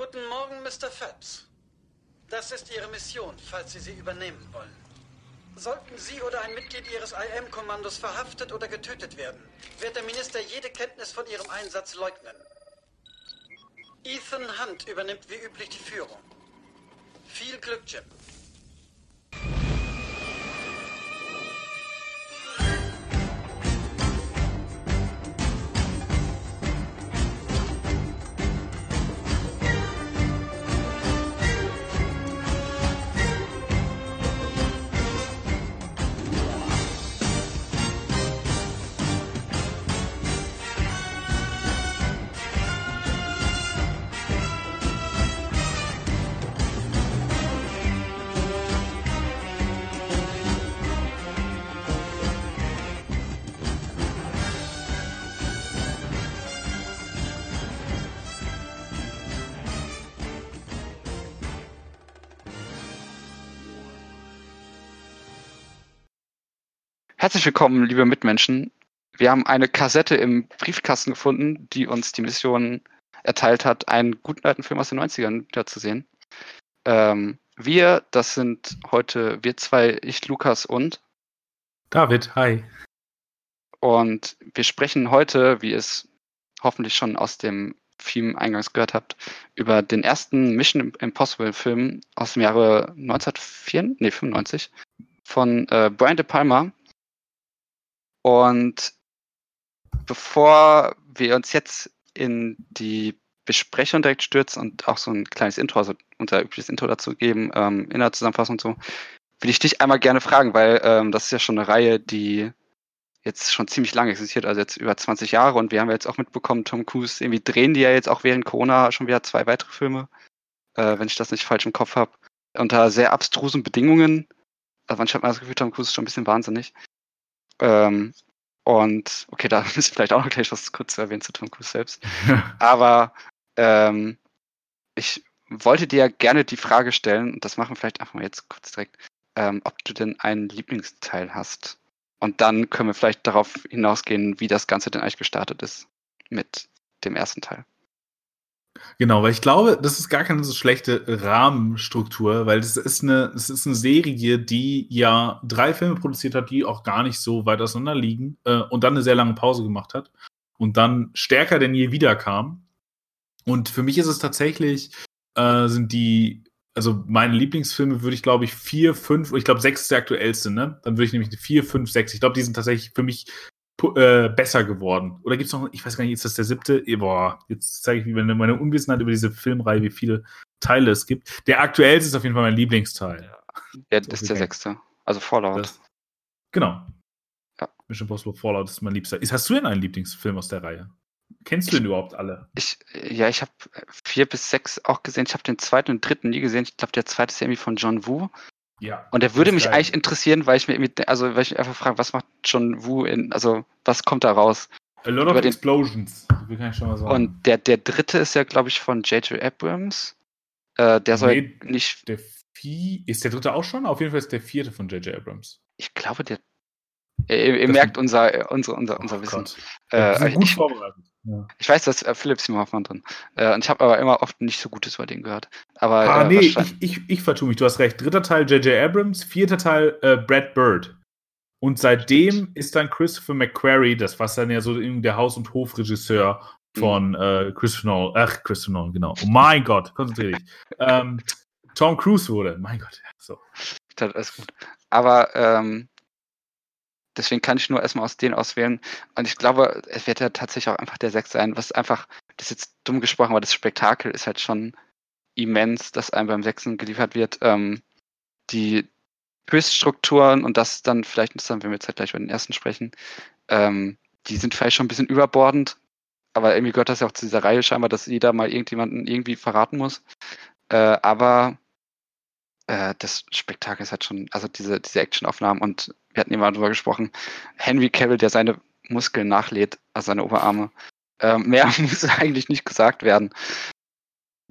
Guten Morgen, Mr. Phelps. Das ist Ihre Mission, falls Sie sie übernehmen wollen. Sollten Sie oder ein Mitglied Ihres IM-Kommandos verhaftet oder getötet werden, wird der Minister jede Kenntnis von Ihrem Einsatz leugnen. Ethan Hunt übernimmt wie üblich die Führung. Viel Glück, Jim. Herzlich willkommen, liebe Mitmenschen. Wir haben eine Kassette im Briefkasten gefunden, die uns die Mission erteilt hat, einen guten alten Film aus den 90ern wieder zu sehen. Ähm, wir, das sind heute wir zwei, ich, Lukas und David, hi. Und wir sprechen heute, wie ihr es hoffentlich schon aus dem Film eingangs gehört habt, über den ersten Mission Impossible Film aus dem Jahre 1995 von äh, Brian De Palma, und bevor wir uns jetzt in die Besprechung direkt stürzen und auch so ein kleines Intro, also unser übliches Intro dazu geben, ähm, in der Zusammenfassung und so, will ich dich einmal gerne fragen, weil ähm, das ist ja schon eine Reihe, die jetzt schon ziemlich lange existiert, also jetzt über 20 Jahre und wir haben ja jetzt auch mitbekommen, Tom Cruise, irgendwie drehen die ja jetzt auch während Corona schon wieder zwei weitere Filme, äh, wenn ich das nicht falsch im Kopf habe, unter sehr abstrusen Bedingungen. Also manchmal hat man das Gefühl, Tom Cruise ist schon ein bisschen wahnsinnig. Ähm, und okay, da ist vielleicht auch noch gleich was kurz zu erwähnen zu Tom Cruise selbst. Aber ähm, ich wollte dir gerne die Frage stellen, und das machen wir vielleicht einfach mal jetzt kurz direkt, ähm, ob du denn einen Lieblingsteil hast. Und dann können wir vielleicht darauf hinausgehen, wie das Ganze denn eigentlich gestartet ist mit dem ersten Teil. Genau, weil ich glaube, das ist gar keine so schlechte Rahmenstruktur, weil das ist eine, das ist eine Serie, die ja drei Filme produziert hat, die auch gar nicht so weit auseinander liegen äh, und dann eine sehr lange Pause gemacht hat und dann stärker denn je wiederkam. Und für mich ist es tatsächlich, äh, sind die, also meine Lieblingsfilme würde ich glaube ich vier, fünf, ich glaube sechs ist der aktuellste, ne? Dann würde ich nämlich vier, fünf, sechs, ich glaube, die sind tatsächlich für mich äh, besser geworden. Oder gibt es noch, ich weiß gar nicht, ist das der siebte? Boah, jetzt zeige ich wie meine Unwissenheit über diese Filmreihe, wie viele Teile es gibt. Der aktuellste ist auf jeden Fall mein Lieblingsteil. Ja, das ist der sechste. Also Fallout. Das, genau. Ja. Mission Impossible Fallout ist mein Liebster. Ist, hast du denn einen Lieblingsfilm aus der Reihe? Kennst du ich, den überhaupt alle? Ich, ja, ich habe vier bis sechs auch gesehen. Ich habe den zweiten und dritten nie gesehen. Ich glaube, der zweite ist irgendwie von John Woo. Ja. Und der würde mich geil. eigentlich interessieren, weil ich mir also weil ich mich einfach frage, was macht John Woo in, also was kommt da raus? A lot of den, explosions, kann ich schon mal sagen. Und der, der dritte ist ja, glaube ich, von J.J. Abrams. Äh, der soll nee, nicht. Der Vieh, ist der dritte auch schon? Auf jeden Fall ist der vierte von J.J. Abrams. Ich glaube, der. Ihr, ihr merkt unser, unser, unser, unser oh Wissen. Äh, gut ich, vorbereitet. Ja. Ich weiß, dass äh, Philipp Simon Hoffmann drin. Äh, und ich habe aber immer oft nicht so Gutes über den gehört. Aber, ah, äh, nee, ich, ich, ich vertue mich. Du hast recht. Dritter Teil J.J. Abrams, vierter Teil äh, Brad Bird. Und seitdem ist dann Christopher McQuarrie, das war dann ja so der Haus- und Hofregisseur von mhm. äh, Christopher Nolan. Ach, Christopher Nolan, genau. Oh mein Gott, konzentriere dich. ähm, Tom Cruise wurde. Mein Gott, ja, so. Das ist gut. Aber ähm, Deswegen kann ich nur erstmal aus denen auswählen. Und ich glaube, es wird ja tatsächlich auch einfach der Sechs sein, was einfach, das ist jetzt dumm gesprochen, aber das Spektakel ist halt schon immens, dass einem beim Sechsen geliefert wird. Ähm, die Höchststrukturen und das dann vielleicht interessant, wenn wir jetzt halt gleich über den ersten sprechen, ähm, die sind vielleicht schon ein bisschen überbordend, aber irgendwie gehört das ja auch zu dieser Reihe scheinbar, dass jeder mal irgendjemanden irgendwie verraten muss. Äh, aber äh, das Spektakel ist halt schon, also diese, diese Actionaufnahmen und wir hatten immer darüber gesprochen, Henry Cavill, der seine Muskeln nachlädt, also seine Oberarme. Äh, mehr muss eigentlich nicht gesagt werden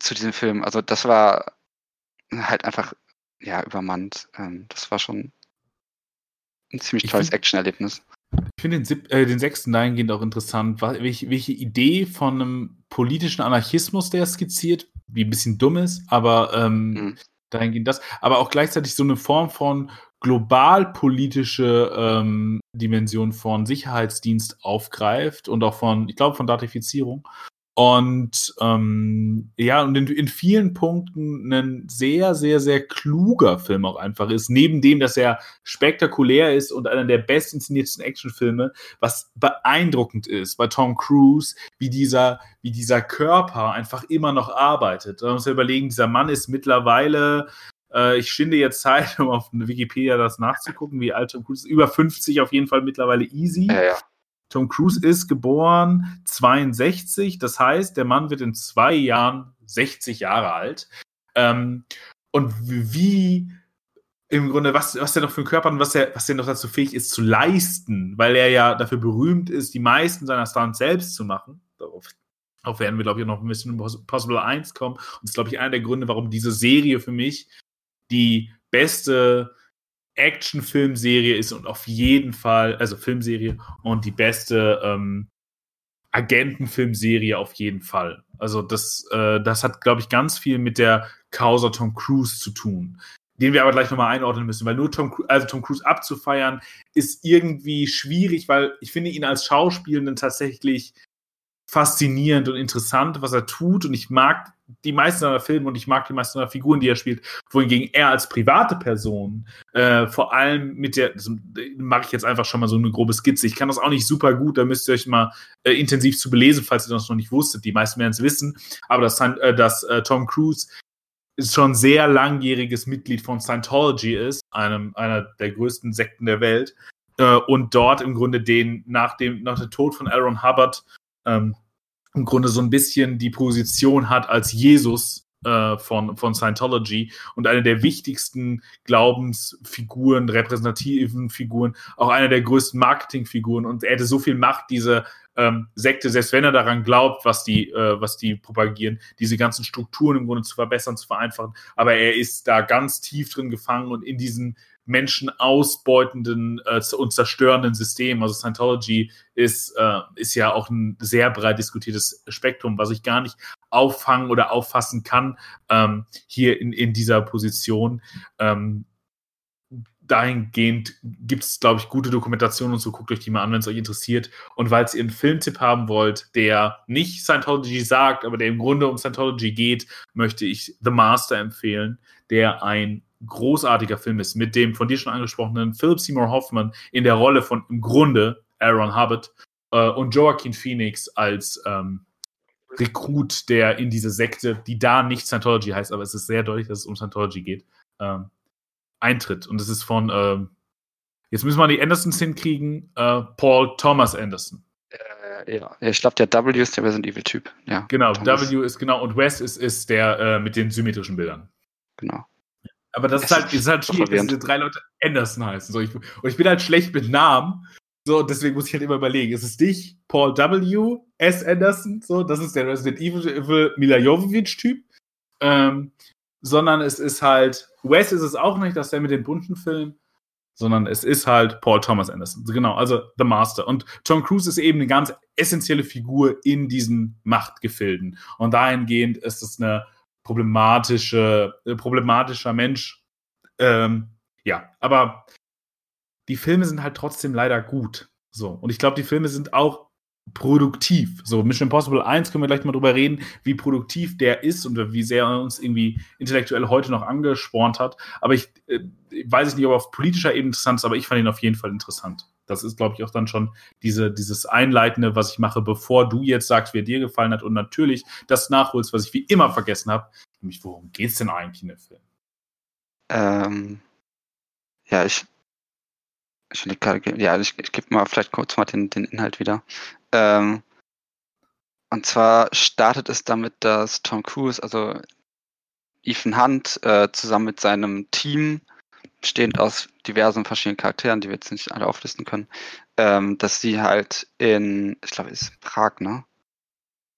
zu diesem Film. Also das war halt einfach, ja, übermannt. Ähm, das war schon ein ziemlich tolles Actionerlebnis. Ich finde den, äh, den sechsten dahingehend auch interessant, welche, welche Idee von einem politischen Anarchismus der skizziert, wie ein bisschen dumm ist, aber ähm, mhm. Dahingehend das, aber auch gleichzeitig so eine Form von globalpolitische ähm, Dimension von Sicherheitsdienst aufgreift und auch von, ich glaube, von Datifizierung. Und ähm, ja, und in, in, vielen Punkten ein sehr, sehr, sehr kluger Film auch einfach ist. Neben dem, dass er spektakulär ist und einer der best inszenierten Actionfilme, was beeindruckend ist bei Tom Cruise, wie dieser, wie dieser Körper einfach immer noch arbeitet. Man muss ja überlegen, dieser Mann ist mittlerweile äh, ich schinde jetzt Zeit, um auf Wikipedia das nachzugucken, wie alt Tom Cruise ist. Über 50 auf jeden Fall mittlerweile easy. Ja, ja. Tom Cruise ist geboren 62, das heißt, der Mann wird in zwei Jahren 60 Jahre alt. Ähm, und wie im Grunde, was, was er noch für einen Körper und was er, was er noch dazu fähig ist zu leisten, weil er ja dafür berühmt ist, die meisten seiner Stunts selbst zu machen. Darauf, darauf werden wir, glaube ich, noch ein bisschen Possible 1 kommen. Und das ist, glaube ich, einer der Gründe, warum diese Serie für mich die beste Actionfilmserie ist und auf jeden Fall, also Filmserie und die beste ähm, Agentenfilmserie auf jeden Fall. Also das, äh, das hat, glaube ich, ganz viel mit der Causa Tom Cruise zu tun, den wir aber gleich nochmal einordnen müssen, weil nur Tom, also Tom Cruise abzufeiern ist irgendwie schwierig, weil ich finde ihn als Schauspielenden tatsächlich faszinierend und interessant, was er tut. Und ich mag die meisten seiner Filme und ich mag die meisten seiner Figuren, die er spielt. Wohingegen er als private Person, äh, vor allem mit der, das mache ich jetzt einfach schon mal so eine grobe Skizze. Ich kann das auch nicht super gut, da müsst ihr euch mal äh, intensiv zu belesen, falls ihr das noch nicht wusstet. Die meisten werden es wissen. Aber dass, äh, dass äh, Tom Cruise ist schon sehr langjähriges Mitglied von Scientology ist, einem, einer der größten Sekten der Welt. Äh, und dort im Grunde den, nach dem, nach dem Tod von Aaron Hubbard, ähm, im Grunde so ein bisschen die Position hat als Jesus äh, von, von Scientology und eine der wichtigsten Glaubensfiguren, repräsentativen Figuren, auch eine der größten Marketingfiguren. Und er hätte so viel Macht, diese ähm, Sekte, selbst wenn er daran glaubt, was die, äh, was die propagieren, diese ganzen Strukturen im Grunde zu verbessern, zu vereinfachen. Aber er ist da ganz tief drin gefangen und in diesen Menschen ausbeutenden äh, und zerstörenden System. Also Scientology ist, äh, ist ja auch ein sehr breit diskutiertes Spektrum, was ich gar nicht auffangen oder auffassen kann ähm, hier in, in dieser Position. Ähm, dahingehend gibt es, glaube ich, gute Dokumentationen und so. Guckt euch die mal an, wenn es euch interessiert. Und weil ihr einen Filmtipp haben wollt, der nicht Scientology sagt, aber der im Grunde um Scientology geht, möchte ich The Master empfehlen, der ein großartiger Film ist, mit dem von dir schon angesprochenen Philip Seymour Hoffman in der Rolle von im Grunde Aaron Hubbard äh, und Joaquin Phoenix als ähm, Rekrut, der in diese Sekte, die da nicht Scientology heißt, aber es ist sehr deutlich, dass es um Scientology geht, ähm, eintritt. Und es ist von, ähm, jetzt müssen wir die Andersons hinkriegen, äh, Paul Thomas Anderson. Äh, ja, ich glaube, der W ist der Resident Evil-Typ. Ja, genau, Thomas. W ist genau und Wes ist, ist der äh, mit den symmetrischen Bildern. Genau. Aber das ist halt, ist halt schwierig, dass diese drei Leute Anderson heißen. So, ich, und ich bin halt schlecht mit Namen. So, deswegen muss ich halt immer überlegen. Ist es dich, Paul W. S. Anderson? So, das ist der Resident Evil Mila Jovovich-Typ. Ähm, sondern es ist halt, Wes ist es auch nicht, dass der mit den bunten Filmen, sondern es ist halt Paul Thomas Anderson. Genau, also The Master. Und Tom Cruise ist eben eine ganz essentielle Figur in diesen Machtgefilden. Und dahingehend ist es eine problematische, äh, problematischer Mensch. Ähm, ja, aber die Filme sind halt trotzdem leider gut. So. Und ich glaube, die Filme sind auch produktiv. So, Mission Impossible 1 können wir gleich mal drüber reden, wie produktiv der ist und wie sehr er uns irgendwie intellektuell heute noch angespornt hat. Aber ich äh, weiß nicht, ob er auf politischer Ebene interessant ist, aber ich fand ihn auf jeden Fall interessant. Das ist, glaube ich, auch dann schon diese, dieses Einleitende, was ich mache, bevor du jetzt sagst, wie er dir gefallen hat und natürlich das nachholst, was ich wie immer vergessen habe. Nämlich, worum geht es denn eigentlich in dem Film? Ähm, ja, ich, ich, ja, ich, ich gebe mal vielleicht kurz mal den, den Inhalt wieder. Ähm, und zwar startet es damit, dass Tom Cruise, also Ethan Hunt, äh, zusammen mit seinem Team bestehend aus diversen verschiedenen Charakteren, die wir jetzt nicht alle auflisten können, ähm, dass sie halt in, ich glaube, es ist Prag, ne?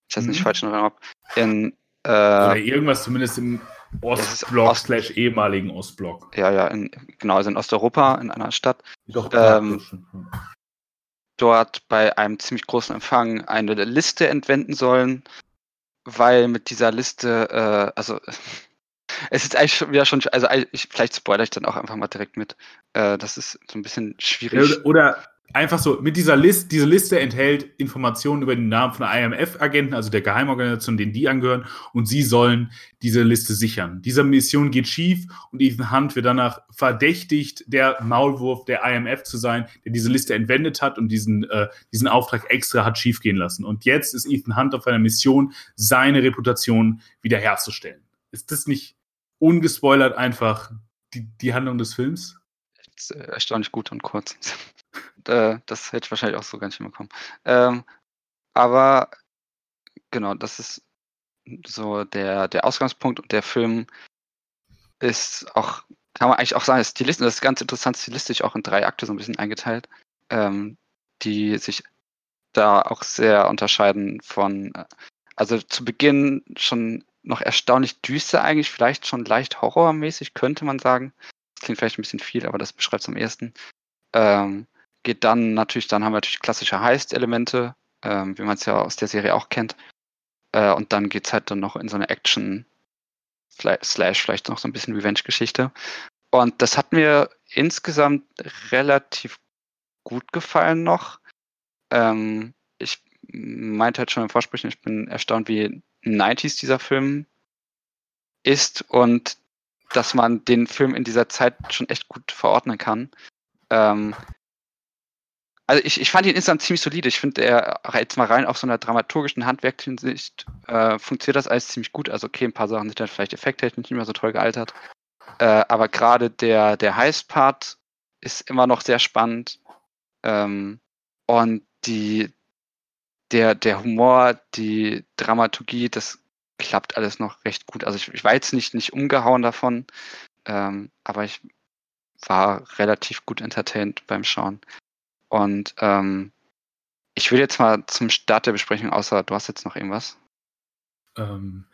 Ich weiß mhm. nicht falsch noch, in äh, Oder irgendwas zumindest im Ostblock Ost slash ehemaligen Ostblock. Ja, ja, in, genau, also in Osteuropa, in einer Stadt. Doch, ähm, dort bei einem ziemlich großen Empfang eine Liste entwenden sollen, weil mit dieser Liste, äh, also es ist eigentlich schon wieder schon, also ich, vielleicht spoilere ich dann auch einfach mal direkt mit. Äh, das ist so ein bisschen schwierig. Oder, oder einfach so, mit dieser Liste, diese Liste enthält Informationen über den Namen von IMF-Agenten, also der Geheimorganisation, denen die angehören, und sie sollen diese Liste sichern. Diese Mission geht schief und Ethan Hunt wird danach verdächtigt, der Maulwurf der IMF zu sein, der diese Liste entwendet hat und diesen, äh, diesen Auftrag extra hat schiefgehen lassen. Und jetzt ist Ethan Hunt auf einer Mission, seine Reputation wiederherzustellen. Ist das nicht ungespoilert einfach die, die Handlung des Films? erstaunlich gut und kurz. äh, das hätte ich wahrscheinlich auch so gar nicht hinbekommen. Ähm, aber genau, das ist so der, der Ausgangspunkt und der Film ist auch, kann man eigentlich auch sagen, stilistisch, das ist ganz interessant stilistisch auch in drei Akte so ein bisschen eingeteilt, ähm, die sich da auch sehr unterscheiden von, also zu Beginn schon noch erstaunlich düster eigentlich, vielleicht schon leicht horrormäßig, könnte man sagen. Das klingt vielleicht ein bisschen viel, aber das beschreibt es am ersten. Ähm, geht dann natürlich, dann haben wir natürlich klassische Heist-Elemente, ähm, wie man es ja aus der Serie auch kennt. Äh, und dann geht es halt dann noch in so eine Action, slash vielleicht noch so ein bisschen Revenge-Geschichte. Und das hat mir insgesamt relativ gut gefallen noch. Ähm, ich meinte halt schon im Vorsprechen, ich bin erstaunt, wie 90s dieser Film ist und dass man den Film in dieser Zeit schon echt gut verordnen kann. Ähm, also ich, ich fand ihn insgesamt ziemlich solide. Ich finde, er jetzt mal rein auf so einer dramaturgischen handwerklichen Sicht äh, funktioniert das alles ziemlich gut. Also okay, ein paar Sachen sind dann vielleicht effekttechnisch nicht mehr so toll gealtert. Äh, aber gerade der, der Heist-Part ist immer noch sehr spannend. Ähm, und die, der, der Humor, die Dramaturgie, das klappt alles noch recht gut. Also ich, ich war jetzt nicht, nicht umgehauen davon, ähm, aber ich war relativ gut entertained beim Schauen. Und ähm, ich will jetzt mal zum Start der Besprechung, außer du hast jetzt noch irgendwas. Ähm,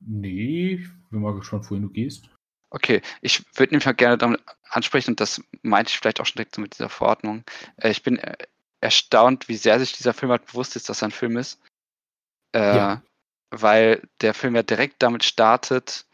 nee, ich bin mal gespannt, wohin du gehst. Okay, ich würde nämlich mal gerne damit ansprechen, und das meinte ich vielleicht auch schon direkt so mit dieser Verordnung. Äh, ich bin äh, erstaunt, wie sehr sich dieser Film halt bewusst ist, dass er ein Film ist. Äh, ja. Weil der Film ja direkt damit startet,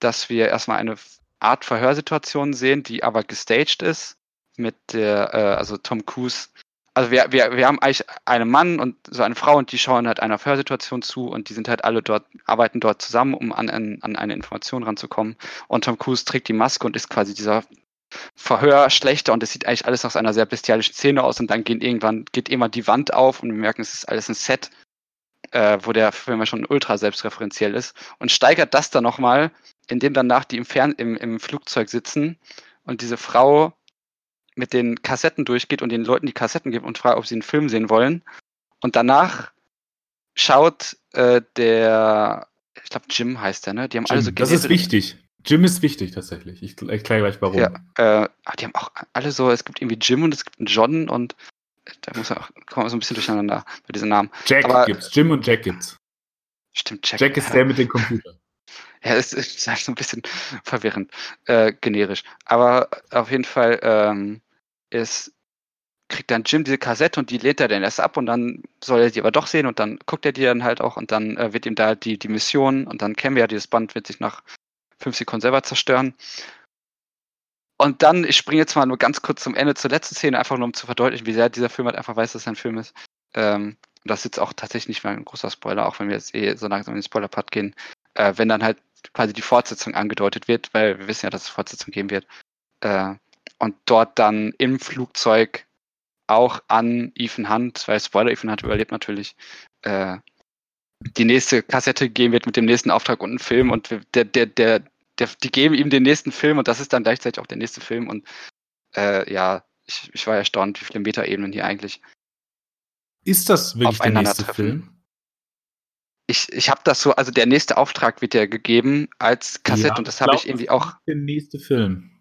dass wir erstmal eine Art Verhörsituation sehen, die aber gestaged ist mit der, äh, also Tom Cruise. Also wir, wir, wir haben eigentlich einen Mann und so eine Frau und die schauen halt einer Verhörsituation zu und die sind halt alle dort, arbeiten dort zusammen, um an, an, an eine Information ranzukommen. Und Tom Cruise trägt die Maske und ist quasi dieser Verhör schlechter und es sieht eigentlich alles aus einer sehr bestialischen Szene aus und dann geht irgendwann, geht immer die Wand auf und wir merken, es ist alles ein Set, äh, wo der Film ja schon ultra selbstreferenziell ist und steigert das dann nochmal, indem danach die im, Fern im, im Flugzeug sitzen und diese Frau mit den Kassetten durchgeht und den Leuten die Kassetten gibt und fragt, ob sie einen Film sehen wollen. Und danach schaut äh, der, ich glaube Jim heißt der, ne? Die haben Jim, alle so Das ist wichtig. Jim ist wichtig tatsächlich. Ich erkläre gleich warum. Ja, äh, die haben auch alle so, es gibt irgendwie Jim und es gibt einen John und da muss man auch, kommen wir so ein bisschen durcheinander bei diesen Namen. Jack Aber, gibt's, Jim und Jack gibt's. Stimmt, Jack. Jack ist ja. der mit dem Computer. Ja, es ist halt so ein bisschen verwirrend, äh, generisch. Aber auf jeden Fall, ähm, ist, kriegt dann Jim diese Kassette und die lehnt er dann erst ab und dann soll er sie aber doch sehen und dann guckt er die dann halt auch und dann äh, wird ihm da die, die Mission und dann kennen wir ja, dieses Band wird sich nach fünf Sekunden selber zerstören. Und dann, ich springe jetzt mal nur ganz kurz zum Ende zur letzten Szene, einfach nur um zu verdeutlichen, wie sehr dieser Film halt einfach weiß, dass es ein Film ist. Ähm, das ist jetzt auch tatsächlich nicht mehr ein großer Spoiler, auch wenn wir jetzt eh so langsam in den Spoiler-Part gehen. Äh, wenn dann halt quasi die Fortsetzung angedeutet wird, weil wir wissen ja, dass es Fortsetzung geben wird. Äh, und dort dann im Flugzeug auch an Ethan Hunt, weil Spoiler, Ethan Hunt überlebt natürlich, äh, die nächste Kassette geben wird mit dem nächsten Auftrag und einem Film und der, der, der, der, die geben ihm den nächsten Film und das ist dann gleichzeitig auch der nächste Film und äh, ja, ich, ich war erstaunt, wie viele Metaebenen hier eigentlich. Ist das wirklich der nächste Film? Ich, ich habe das so, also der nächste Auftrag wird ja gegeben als Kassette ja, und das habe ich irgendwie auch. Der nächste Film.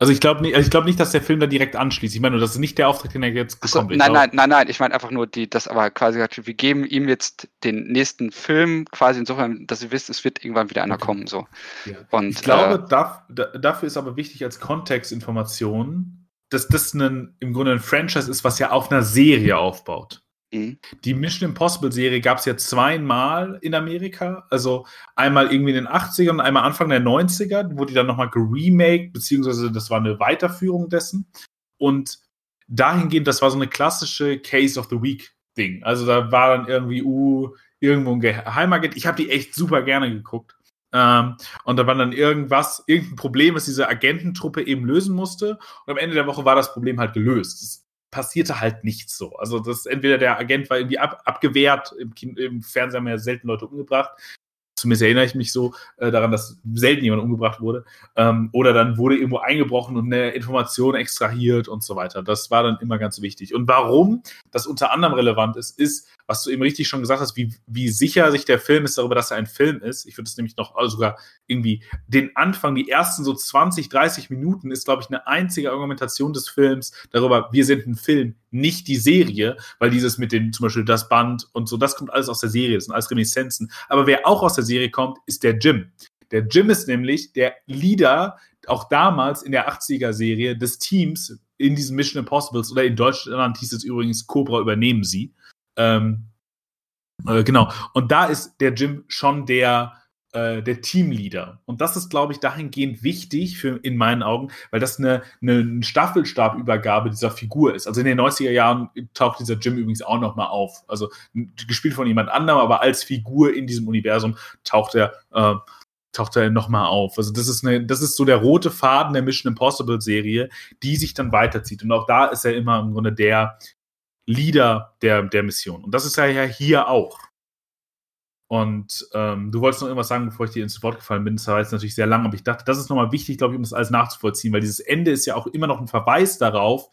Also ich glaube nicht, also glaub nicht, dass der Film da direkt anschließt. Ich meine nur, das ist nicht der Auftrag, den er jetzt bekommt. So, nein, nein, nein, nein. Ich meine einfach nur, die, das aber quasi wir geben ihm jetzt den nächsten Film, quasi insofern, dass ihr wisst, es wird irgendwann wieder einer okay. kommen. So. Ja. Und, ich glaube, äh, da, dafür ist aber wichtig als Kontextinformation, dass das ein, im Grunde ein Franchise ist, was ja auf einer Serie aufbaut. Mhm. Die Mission Impossible Serie gab es ja zweimal in Amerika. Also einmal irgendwie in den 80ern und einmal Anfang der 90er, wurde die dann nochmal geremaked, beziehungsweise das war eine Weiterführung dessen. Und dahingehend, das war so eine klassische Case of the Week Ding. Also da war dann irgendwie, uh, irgendwo ein Geheimagent. Ich habe die echt super gerne geguckt. Ähm, und da war dann irgendwas, irgendein Problem, was diese Agententruppe eben lösen musste. Und am Ende der Woche war das Problem halt gelöst. Es passierte halt nichts so. Also das entweder der Agent war irgendwie ab, abgewehrt, im, im Fernsehen haben ja selten Leute umgebracht, zumindest erinnere ich mich so äh, daran, dass selten jemand umgebracht wurde. Ähm, oder dann wurde irgendwo eingebrochen und eine Information extrahiert und so weiter. Das war dann immer ganz wichtig. Und warum das unter anderem relevant ist, ist, was du eben richtig schon gesagt hast, wie, wie sicher sich der Film ist darüber, dass er ein Film ist. Ich würde es nämlich noch also sogar irgendwie den Anfang, die ersten so 20, 30 Minuten ist, glaube ich, eine einzige Argumentation des Films darüber, wir sind ein Film, nicht die Serie, weil dieses mit dem zum Beispiel das Band und so, das kommt alles aus der Serie, das sind alles Reminiszenzen. Aber wer auch aus der Serie kommt, ist der Jim. Der Jim ist nämlich der Leader, auch damals in der 80er-Serie des Teams in diesen Mission Impossibles oder in Deutschland hieß es übrigens Cobra übernehmen sie. Ähm, äh, genau. Und da ist der Jim schon der, äh, der Teamleader. Und das ist, glaube ich, dahingehend wichtig für, in meinen Augen, weil das eine, eine Staffelstabübergabe dieser Figur ist. Also in den 90er Jahren taucht dieser Jim übrigens auch nochmal auf. Also gespielt von jemand anderem, aber als Figur in diesem Universum taucht er. Äh, taucht er nochmal auf. Also das ist, eine, das ist so der rote Faden der Mission Impossible Serie, die sich dann weiterzieht. Und auch da ist er immer im Grunde der, Leader der, der Mission. Und das ist ja hier auch. Und ähm, du wolltest noch irgendwas sagen, bevor ich dir ins Wort gefallen bin. Das war jetzt natürlich sehr lang, aber ich dachte, das ist nochmal wichtig, glaube ich, um das alles nachzuvollziehen, weil dieses Ende ist ja auch immer noch ein Verweis darauf,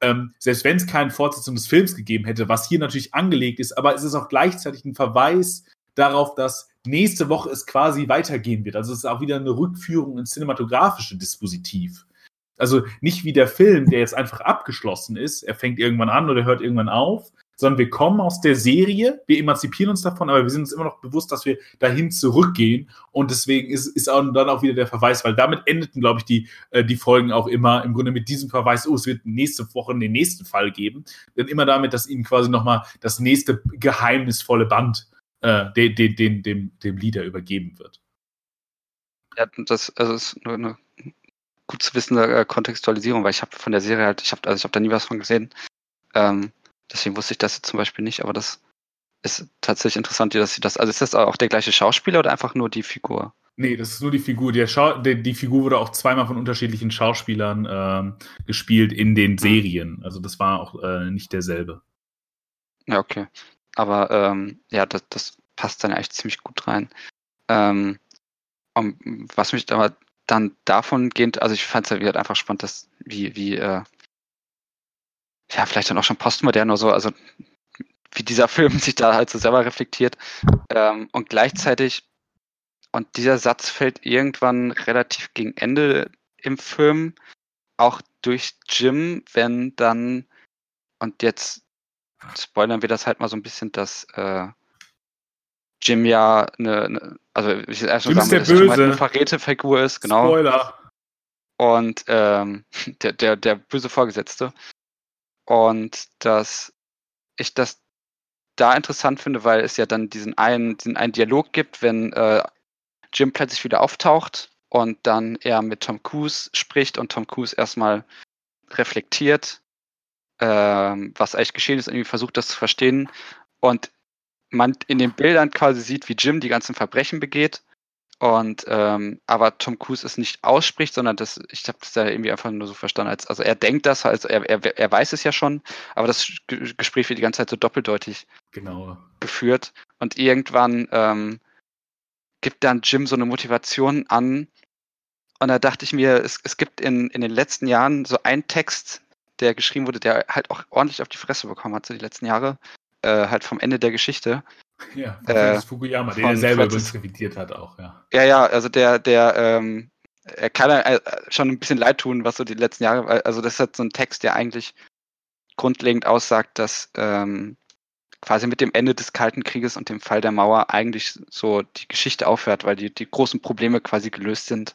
ähm, selbst wenn es keine Fortsetzung des Films gegeben hätte, was hier natürlich angelegt ist, aber es ist auch gleichzeitig ein Verweis darauf, dass nächste Woche es quasi weitergehen wird. Also es ist auch wieder eine Rückführung ins cinematografische Dispositiv. Also nicht wie der Film, der jetzt einfach abgeschlossen ist, er fängt irgendwann an oder hört irgendwann auf, sondern wir kommen aus der Serie, wir emanzipieren uns davon, aber wir sind uns immer noch bewusst, dass wir dahin zurückgehen. Und deswegen ist, ist auch dann auch wieder der Verweis, weil damit endeten, glaube ich, die, äh, die Folgen auch immer im Grunde mit diesem Verweis, oh, es wird nächste Woche den nächsten Fall geben, denn immer damit, dass ihnen quasi nochmal das nächste geheimnisvolle Band äh, den, den, den, dem, dem Leader übergeben wird. Ja, das also ist nur eine gut zu wissen äh, Kontextualisierung, weil ich habe von der Serie halt, ich habe also ich habe da nie was von gesehen. Ähm, deswegen wusste ich das jetzt zum Beispiel nicht, aber das ist tatsächlich interessant, dass sie das. Also ist das auch der gleiche Schauspieler oder einfach nur die Figur? Nee, das ist nur die Figur. Der Schau die, die Figur wurde auch zweimal von unterschiedlichen Schauspielern ähm, gespielt in den Serien. Also das war auch äh, nicht derselbe. Ja, okay. Aber ähm, ja, das, das passt dann eigentlich ziemlich gut rein. Ähm, was mich aber dann davon gehend, also ich fand es wieder einfach spannend, dass wie, wie, äh, ja, vielleicht dann auch schon postmodern oder so, also wie dieser Film sich da halt so selber reflektiert. Ähm, und gleichzeitig, und dieser Satz fällt irgendwann relativ gegen Ende im Film, auch durch Jim, wenn dann, und jetzt spoilern wir das halt mal so ein bisschen, dass äh, Jim ja eine, eine also ich will erst mal sagen, dass Jim halt eine Verrätefigur ist, genau. Spoiler. Und ähm, der, der, der böse Vorgesetzte. Und dass ich das da interessant finde, weil es ja dann diesen einen, diesen einen Dialog gibt, wenn äh, Jim plötzlich wieder auftaucht und dann er mit Tom Cruise spricht und Tom Cruise erstmal reflektiert, äh, was eigentlich geschehen ist, irgendwie versucht das zu verstehen. Und man in den Bildern quasi sieht, wie Jim die ganzen Verbrechen begeht. Und ähm, aber Tom Cruise es nicht ausspricht, sondern das, ich habe das da irgendwie einfach nur so verstanden, als also er denkt das, also er, er, er weiß es ja schon, aber das Gespräch wird die ganze Zeit so doppeldeutig genau. geführt. Und irgendwann ähm, gibt dann Jim so eine Motivation an. Und da dachte ich mir, es, es gibt in, in den letzten Jahren so einen Text, der geschrieben wurde, der halt auch ordentlich auf die Fresse bekommen hat, so die letzten Jahre äh, halt vom Ende der Geschichte. Ja, äh, Fukuyama, den er selber übrigens reflektiert hat auch, ja. Ja, ja, also der, der, ähm, er kann äh, schon ein bisschen leid tun, was so die letzten Jahre, also das ist halt so ein Text, der eigentlich grundlegend aussagt, dass ähm, quasi mit dem Ende des Kalten Krieges und dem Fall der Mauer eigentlich so die Geschichte aufhört, weil die, die großen Probleme quasi gelöst sind.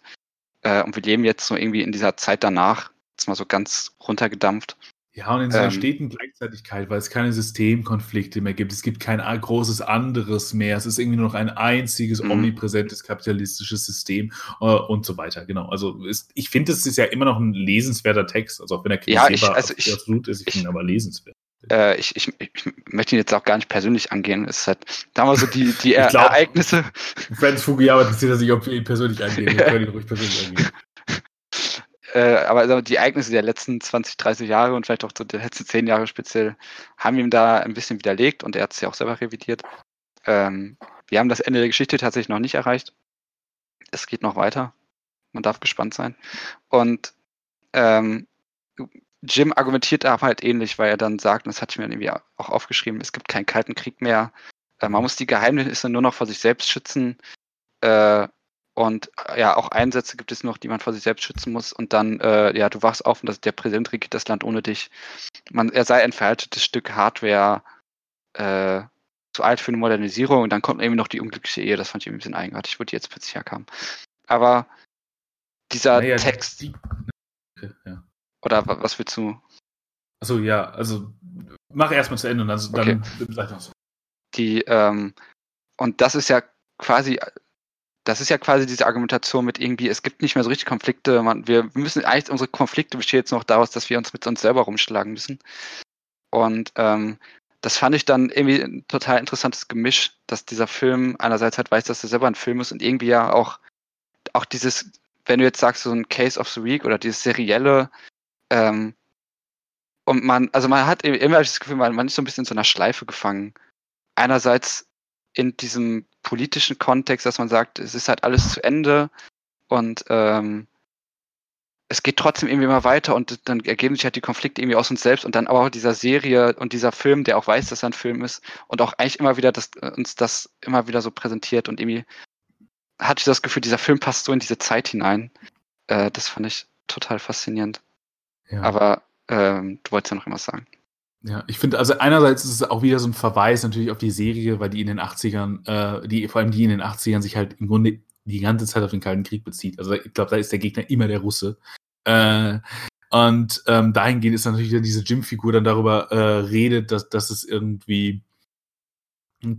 Äh, und wir leben jetzt so irgendwie in dieser Zeit danach, Jetzt mal so ganz runtergedampft. Ja, und in so einer ähm, steten Gleichzeitigkeit, weil es keine Systemkonflikte mehr gibt. Es gibt kein großes anderes mehr. Es ist irgendwie nur noch ein einziges mhm. omnipräsentes kapitalistisches System äh, und so weiter. Genau. Also ist, ich finde, es ist ja immer noch ein lesenswerter Text. Also auch wenn er ja, ich, also ich, absolut ist, ich, finde ihn aber lesenswert. Äh, ich, ich, ich, möchte ihn jetzt auch gar nicht persönlich angehen. Es ist halt damals so die, die glaub, Ereignisse. Franz Fukuyama interessiert sich, ob wir ihn persönlich angehen. Wir können ihn ruhig persönlich angehen. Äh, aber die Ereignisse der letzten 20, 30 Jahre und vielleicht auch so der letzten 10 Jahre speziell haben ihm da ein bisschen widerlegt und er hat es ja auch selber revidiert. Ähm, wir haben das Ende der Geschichte tatsächlich noch nicht erreicht. Es geht noch weiter. Man darf gespannt sein. Und ähm, Jim argumentiert da halt ähnlich, weil er dann sagt, und das hatte ich mir irgendwie auch aufgeschrieben, es gibt keinen kalten Krieg mehr. Äh, man muss die Geheimnisse nur noch vor sich selbst schützen. Äh, und ja, auch Einsätze gibt es noch, die man vor sich selbst schützen muss. Und dann, äh, ja, du wachst auf und das, der Präsident regiert das Land ohne dich. Man, er sei ein veraltetes Stück Hardware, äh, zu alt für eine Modernisierung. Und dann kommt irgendwie noch die unglückliche Ehe. Das fand ich irgendwie ein bisschen eigenartig, wo die jetzt plötzlich herkam. Aber dieser naja, Text. Die, okay, ja. Oder was willst du? Achso, ja, also mach erstmal zu Ende und dann, okay. dann sag noch so. Die, ähm, und das ist ja quasi das ist ja quasi diese Argumentation mit irgendwie, es gibt nicht mehr so richtig Konflikte. Man, wir müssen eigentlich, unsere Konflikte bestehen jetzt noch daraus, dass wir uns mit uns selber rumschlagen müssen. Und ähm, das fand ich dann irgendwie ein total interessantes Gemisch, dass dieser Film einerseits halt weiß, dass er selber ein Film ist und irgendwie ja auch, auch dieses, wenn du jetzt sagst, so ein Case of the Week oder dieses serielle, ähm, und man, also man hat immer das Gefühl, man, man ist so ein bisschen in so einer Schleife gefangen. Einerseits in diesem politischen Kontext, dass man sagt, es ist halt alles zu Ende und ähm, es geht trotzdem irgendwie immer weiter und dann ergeben sich halt die Konflikte irgendwie aus uns selbst und dann aber auch dieser Serie und dieser Film, der auch weiß, dass er ein Film ist und auch eigentlich immer wieder das, uns das immer wieder so präsentiert und irgendwie hatte ich das Gefühl, dieser Film passt so in diese Zeit hinein. Äh, das fand ich total faszinierend. Ja. Aber ähm, du wolltest ja noch immer sagen. Ja, ich finde, also einerseits ist es auch wieder so ein Verweis natürlich auf die Serie, weil die in den 80ern, äh, die, vor allem die in den 80ern sich halt im Grunde die ganze Zeit auf den Kalten Krieg bezieht. Also ich glaube, da ist der Gegner immer der Russe. Äh, und ähm, dahingehend ist natürlich dann diese Jim-Figur dann darüber äh, redet, dass, dass es irgendwie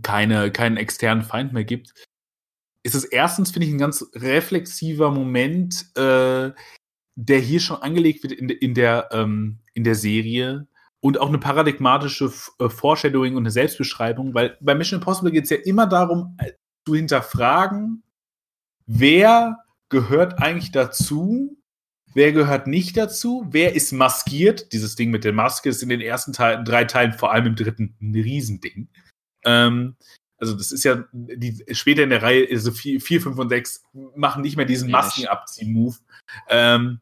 keine, keinen externen Feind mehr gibt. Ist es erstens, finde ich, ein ganz reflexiver Moment, äh, der hier schon angelegt wird in, in, der, ähm, in der Serie, und auch eine paradigmatische äh, Foreshadowing und eine Selbstbeschreibung, weil bei Mission Impossible geht es ja immer darum, äh, zu hinterfragen, wer gehört eigentlich dazu, wer gehört nicht dazu, wer ist maskiert. Dieses Ding mit der Maske ist in den ersten Teil, drei Teilen, vor allem im dritten, ein Riesending. Ähm, also das ist ja, die, später in der Reihe, also 4, 5 und 6 machen nicht mehr diesen Maskenabzieh-Move. Ähm,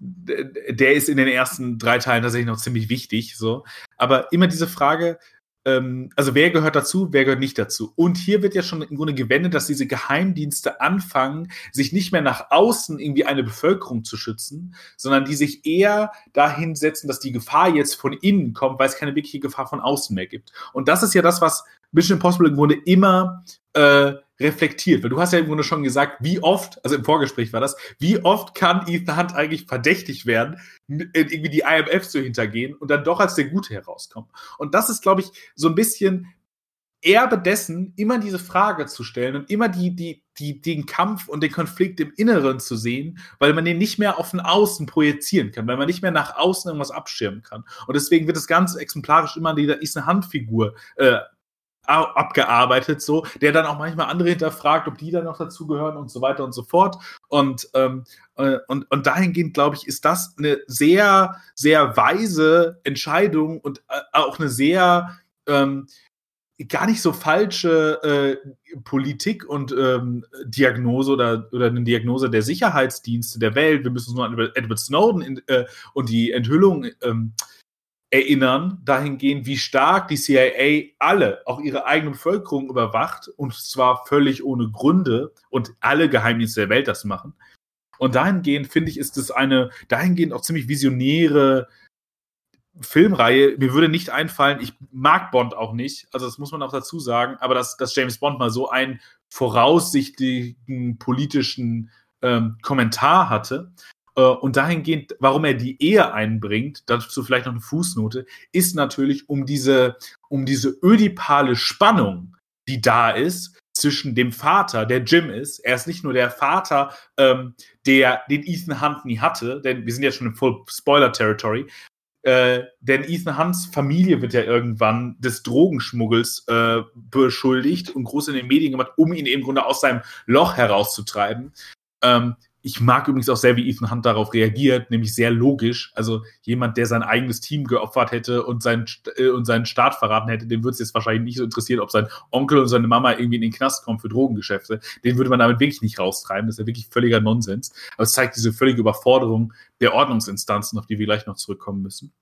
der ist in den ersten drei Teilen tatsächlich noch ziemlich wichtig. So. Aber immer diese Frage, ähm, also wer gehört dazu, wer gehört nicht dazu? Und hier wird ja schon im Grunde gewendet, dass diese Geheimdienste anfangen, sich nicht mehr nach außen irgendwie eine Bevölkerung zu schützen, sondern die sich eher dahin setzen, dass die Gefahr jetzt von innen kommt, weil es keine wirkliche Gefahr von außen mehr gibt. Und das ist ja das, was Mission Impossible im Grunde immer äh, reflektiert, weil du hast ja im Grunde schon gesagt, wie oft, also im Vorgespräch war das, wie oft kann Ethan Hunt eigentlich verdächtig werden, irgendwie die IMF zu hintergehen und dann doch als der Gute herauskommen. Und das ist, glaube ich, so ein bisschen Erbe dessen, immer diese Frage zu stellen und immer die, die, die, den Kampf und den Konflikt im Inneren zu sehen, weil man den nicht mehr auf den Außen projizieren kann, weil man nicht mehr nach außen irgendwas abschirmen kann. Und deswegen wird das ganz exemplarisch immer dieser Ethan Hunt-Figur äh, abgearbeitet, so, der dann auch manchmal andere hinterfragt, ob die dann noch dazugehören und so weiter und so fort. Und, ähm, äh, und, und dahingehend, glaube ich, ist das eine sehr, sehr weise Entscheidung und äh, auch eine sehr ähm, gar nicht so falsche äh, Politik und ähm, Diagnose oder, oder eine Diagnose der Sicherheitsdienste der Welt. Wir müssen uns nur an Edward Snowden in, äh, und die Enthüllung ähm, erinnern, dahingehend, wie stark die CIA alle, auch ihre eigene Bevölkerung überwacht, und zwar völlig ohne Gründe und alle Geheimdienste der Welt das machen. Und dahingehend finde ich, ist es eine, dahingehend auch ziemlich visionäre Filmreihe. Mir würde nicht einfallen, ich mag Bond auch nicht, also das muss man auch dazu sagen, aber dass, dass James Bond mal so einen voraussichtlichen politischen ähm, Kommentar hatte und dahingehend, warum er die Ehe einbringt, dazu vielleicht noch eine Fußnote, ist natürlich um diese, um diese ödipale Spannung, die da ist, zwischen dem Vater, der Jim ist. Er ist nicht nur der Vater, ähm, der den Ethan Hunt nie hatte, denn wir sind jetzt schon im Full Spoiler Territory. Äh, denn Ethan Hunts Familie wird ja irgendwann des Drogenschmuggels äh, beschuldigt und groß in den Medien gemacht, um ihn im Grunde aus seinem Loch herauszutreiben. Ähm, ich mag übrigens auch sehr, wie Ethan Hunt darauf reagiert, nämlich sehr logisch. Also jemand, der sein eigenes Team geopfert hätte und seinen, äh, und seinen Staat verraten hätte, den würde es jetzt wahrscheinlich nicht so interessieren, ob sein Onkel und seine Mama irgendwie in den Knast kommen für Drogengeschäfte. Den würde man damit wirklich nicht raustreiben. Das ist ja wirklich völliger Nonsens. Aber es zeigt diese völlige Überforderung der Ordnungsinstanzen, auf die wir gleich noch zurückkommen müssen.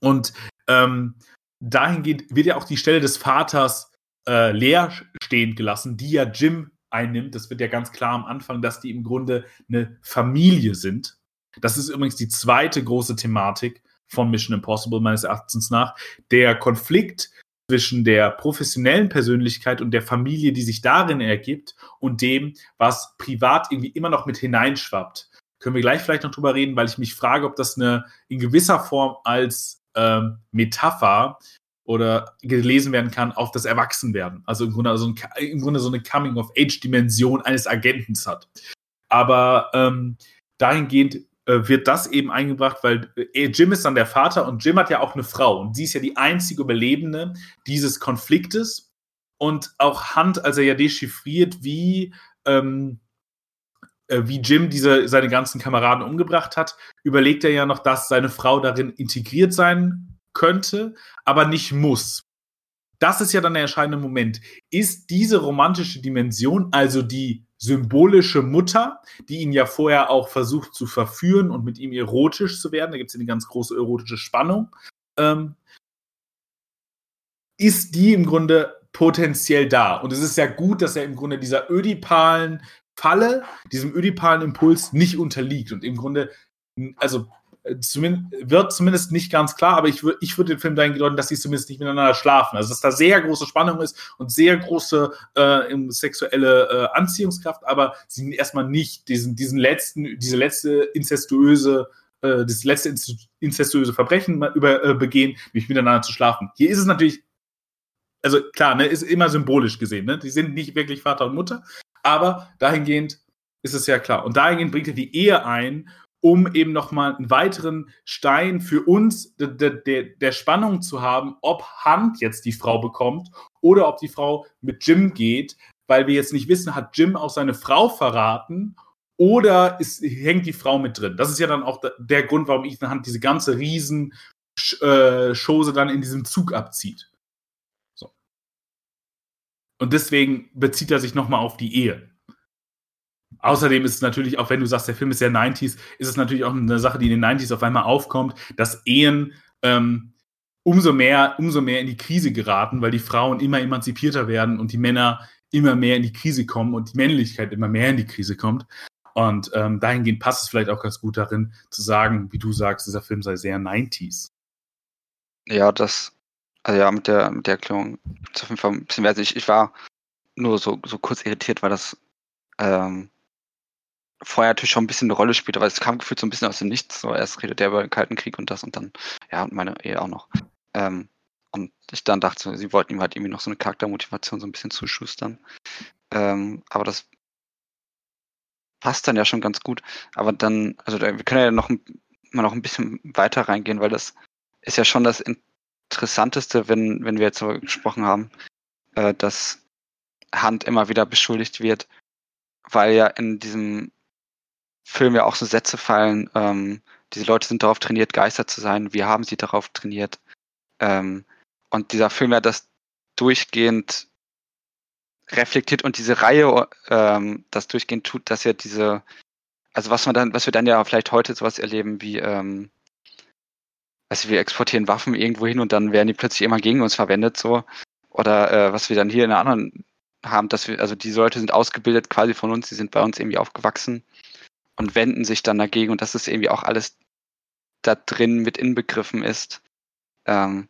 Und ähm, dahingehend wird ja auch die Stelle des Vaters äh, leer stehen gelassen, die ja Jim einnimmt. Das wird ja ganz klar am Anfang, dass die im Grunde eine Familie sind. Das ist übrigens die zweite große Thematik von Mission Impossible meines Erachtens nach. Der Konflikt zwischen der professionellen Persönlichkeit und der Familie, die sich darin ergibt und dem, was privat irgendwie immer noch mit hineinschwappt. Können wir gleich vielleicht noch drüber reden, weil ich mich frage, ob das eine in gewisser Form als ähm, Metapher oder gelesen werden kann auf das Erwachsenwerden. Also im Grunde, also ein, im Grunde so eine Coming-of-Age-Dimension eines Agenten hat. Aber ähm, dahingehend äh, wird das eben eingebracht, weil äh, Jim ist dann der Vater und Jim hat ja auch eine Frau und sie ist ja die einzige Überlebende dieses Konfliktes. Und auch Hunt, als er ja dechiffriert, wie, ähm, äh, wie Jim diese, seine ganzen Kameraden umgebracht hat, überlegt er ja noch, dass seine Frau darin integriert sein könnte, aber nicht muss. Das ist ja dann der entscheidende Moment. Ist diese romantische Dimension, also die symbolische Mutter, die ihn ja vorher auch versucht zu verführen und mit ihm erotisch zu werden, da gibt es ja eine ganz große erotische Spannung, ähm, ist die im Grunde potenziell da. Und es ist ja gut, dass er im Grunde dieser ödipalen Falle, diesem ödipalen Impuls nicht unterliegt und im Grunde, also wird zumindest nicht ganz klar, aber ich, würd, ich würde den Film dahin deuten, dass sie zumindest nicht miteinander schlafen. Also dass da sehr große Spannung ist und sehr große äh, sexuelle äh, Anziehungskraft, aber sie erstmal nicht diesen, diesen letzten, diese letzte incestuöse äh, das letzte incestuöse Verbrechen über, äh, begehen, nämlich miteinander zu schlafen. Hier ist es natürlich, also klar, ne, ist immer symbolisch gesehen, ne? Die sind nicht wirklich Vater und Mutter, aber dahingehend ist es ja klar. Und dahingehend bringt er die Ehe ein um eben nochmal einen weiteren Stein für uns de, de, de, der Spannung zu haben, ob Hunt jetzt die Frau bekommt oder ob die Frau mit Jim geht, weil wir jetzt nicht wissen, hat Jim auch seine Frau verraten oder ist, hängt die Frau mit drin. Das ist ja dann auch der Grund, warum Ethan Hunt diese ganze riesen äh, dann in diesem Zug abzieht. So. Und deswegen bezieht er sich nochmal auf die Ehe. Außerdem ist es natürlich, auch wenn du sagst, der Film ist sehr 90s, ist es natürlich auch eine Sache, die in den 90s auf einmal aufkommt, dass Ehen ähm, umso mehr, umso mehr in die Krise geraten, weil die Frauen immer emanzipierter werden und die Männer immer mehr in die Krise kommen und die Männlichkeit immer mehr in die Krise kommt. Und ähm, dahingehend passt es vielleicht auch ganz gut darin, zu sagen, wie du sagst, dieser Film sei sehr 90s. Ja, das, also ja, mit der, mit der Erklärung ist auf jeden Fall ein bisschen wert. Ich, ich war nur so, so kurz irritiert, weil das ähm, vorher natürlich schon ein bisschen eine Rolle spielt, aber es kam gefühlt so ein bisschen aus dem Nichts. So erst redet er über den Kalten Krieg und das und dann, ja, und meine Ehe auch noch. Ähm, und ich dann dachte, sie wollten ihm halt irgendwie noch so eine Charaktermotivation so ein bisschen zuschustern. Ähm, aber das passt dann ja schon ganz gut. Aber dann, also da, wir können ja noch, mal noch ein bisschen weiter reingehen, weil das ist ja schon das Interessanteste, wenn, wenn wir jetzt so gesprochen haben, äh, dass Hand immer wieder beschuldigt wird, weil ja in diesem Film ja auch so Sätze fallen, ähm, diese Leute sind darauf trainiert, Geister zu sein, wir haben sie darauf trainiert. Ähm, und dieser Film ja das durchgehend reflektiert und diese Reihe ähm, das durchgehend tut, dass ja diese, also was man dann, was wir dann ja vielleicht heute sowas erleben wie, ähm, also wir exportieren Waffen irgendwo hin und dann werden die plötzlich immer gegen uns verwendet, so. Oder äh, was wir dann hier in einer anderen haben, dass wir, also diese Leute sind ausgebildet quasi von uns, die sind bei uns irgendwie aufgewachsen und wenden sich dann dagegen und dass es irgendwie auch alles da drin mit inbegriffen ist. Ähm,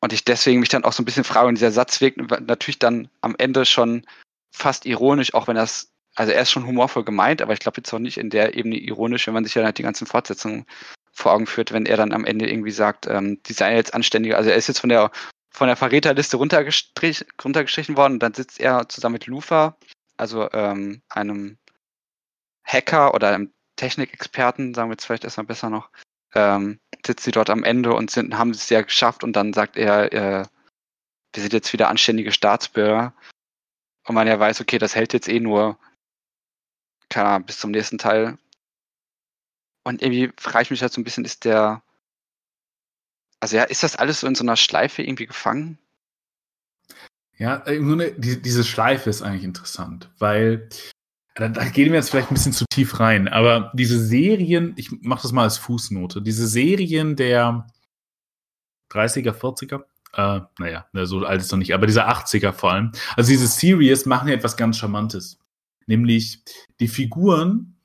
und ich deswegen mich dann auch so ein bisschen frage, und dieser Satz wirkt natürlich dann am Ende schon fast ironisch, auch wenn das also er ist schon humorvoll gemeint, aber ich glaube jetzt auch nicht in der Ebene ironisch, wenn man sich ja halt die ganzen Fortsetzungen vor Augen führt, wenn er dann am Ende irgendwie sagt, ähm, die seien jetzt anständiger, also er ist jetzt von der von der Verräterliste runtergestrichen worden und dann sitzt er zusammen mit Lufa, also ähm, einem Hacker oder einem Technikexperten, sagen wir jetzt vielleicht erstmal besser noch, ähm, sitzt sie dort am Ende und sind, haben es ja geschafft und dann sagt er, äh, wir sind jetzt wieder anständige Staatsbürger. Und man ja weiß, okay, das hält jetzt eh nur, keine Ahnung, bis zum nächsten Teil. Und irgendwie frage ich mich halt so ein bisschen, ist der, also ja, ist das alles so in so einer Schleife irgendwie gefangen? Ja, im Grunde, die, diese Schleife ist eigentlich interessant, weil da, da, gehen wir jetzt vielleicht ein bisschen zu tief rein, aber diese Serien, ich mache das mal als Fußnote, diese Serien der 30er, 40er, äh, naja, so alt ist noch nicht, aber diese 80er vor allem, also diese Series machen ja etwas ganz Charmantes. Nämlich, die Figuren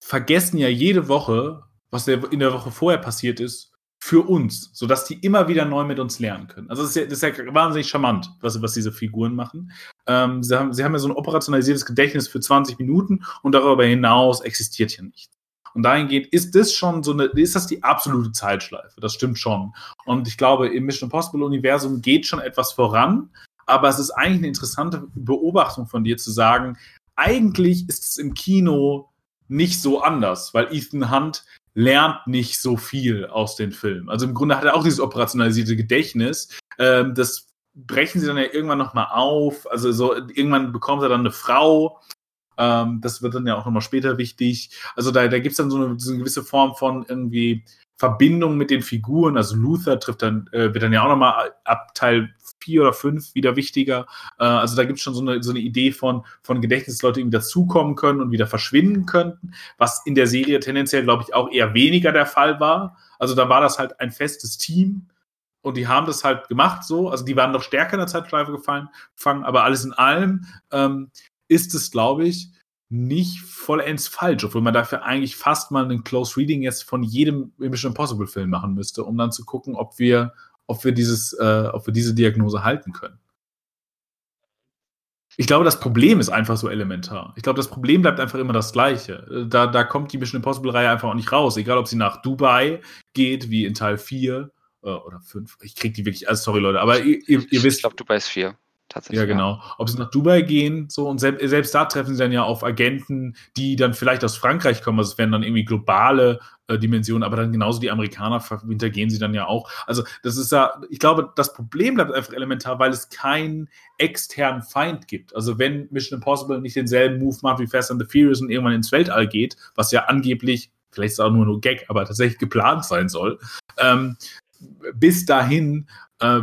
vergessen ja jede Woche, was in der Woche vorher passiert ist, für uns, sodass die immer wieder neu mit uns lernen können. Also das ist ja, das ist ja wahnsinnig charmant, was, was diese Figuren machen. Ähm, sie, haben, sie haben ja so ein operationalisiertes Gedächtnis für 20 Minuten und darüber hinaus existiert hier nichts. Und dahingehend ist das schon so eine, ist das die absolute Zeitschleife. Das stimmt schon. Und ich glaube, im Mission Impossible Universum geht schon etwas voran, aber es ist eigentlich eine interessante Beobachtung von dir zu sagen, eigentlich ist es im Kino nicht so anders, weil Ethan Hunt lernt nicht so viel aus den Filmen. Also im Grunde hat er auch dieses operationalisierte Gedächtnis. Ähm, das brechen sie dann ja irgendwann nochmal auf. Also so irgendwann bekommt er dann eine Frau. Ähm, das wird dann ja auch nochmal später wichtig. Also da, da gibt es dann so eine, so eine gewisse Form von irgendwie Verbindung mit den Figuren. Also Luther trifft dann, äh, wird dann ja auch nochmal ab Teil vier oder fünf wieder wichtiger. Äh, also da gibt es schon so eine, so eine Idee von, von Gedächtnis, dass Leute irgendwie dazukommen können und wieder verschwinden könnten, was in der Serie tendenziell, glaube ich, auch eher weniger der Fall war. Also da war das halt ein festes Team und die haben das halt gemacht so. Also die waren noch stärker in der Zeitschleife gefallen, gefangen, aber alles in allem ähm, ist es, glaube ich, nicht vollends falsch, obwohl man dafür eigentlich fast mal einen Close Reading jetzt von jedem Mission Impossible Film machen müsste, um dann zu gucken, ob wir, ob wir dieses, äh, ob wir diese Diagnose halten können. Ich glaube, das Problem ist einfach so elementar. Ich glaube, das Problem bleibt einfach immer das gleiche. Da, da kommt die Mission Impossible-Reihe einfach auch nicht raus. Egal, ob sie nach Dubai geht, wie in Teil 4 äh, oder 5. Ich krieg die wirklich, also sorry Leute, aber ihr, ihr, ihr wisst. Ich glaube, Dubai ist 4 tatsächlich. Ja, genau. Ob sie nach Dubai gehen, so und selbst, selbst da treffen sie dann ja auf Agenten, die dann vielleicht aus Frankreich kommen. Also es werden dann irgendwie globale äh, Dimensionen, aber dann genauso die Amerikaner hintergehen sie dann ja auch. Also das ist ja, ich glaube, das Problem bleibt einfach elementar, weil es keinen externen Feind gibt. Also wenn Mission Impossible nicht denselben Move macht wie Fast and the Furious und irgendwann ins Weltall geht, was ja angeblich, vielleicht ist es auch nur nur Gag, aber tatsächlich geplant sein soll, ähm, bis dahin äh,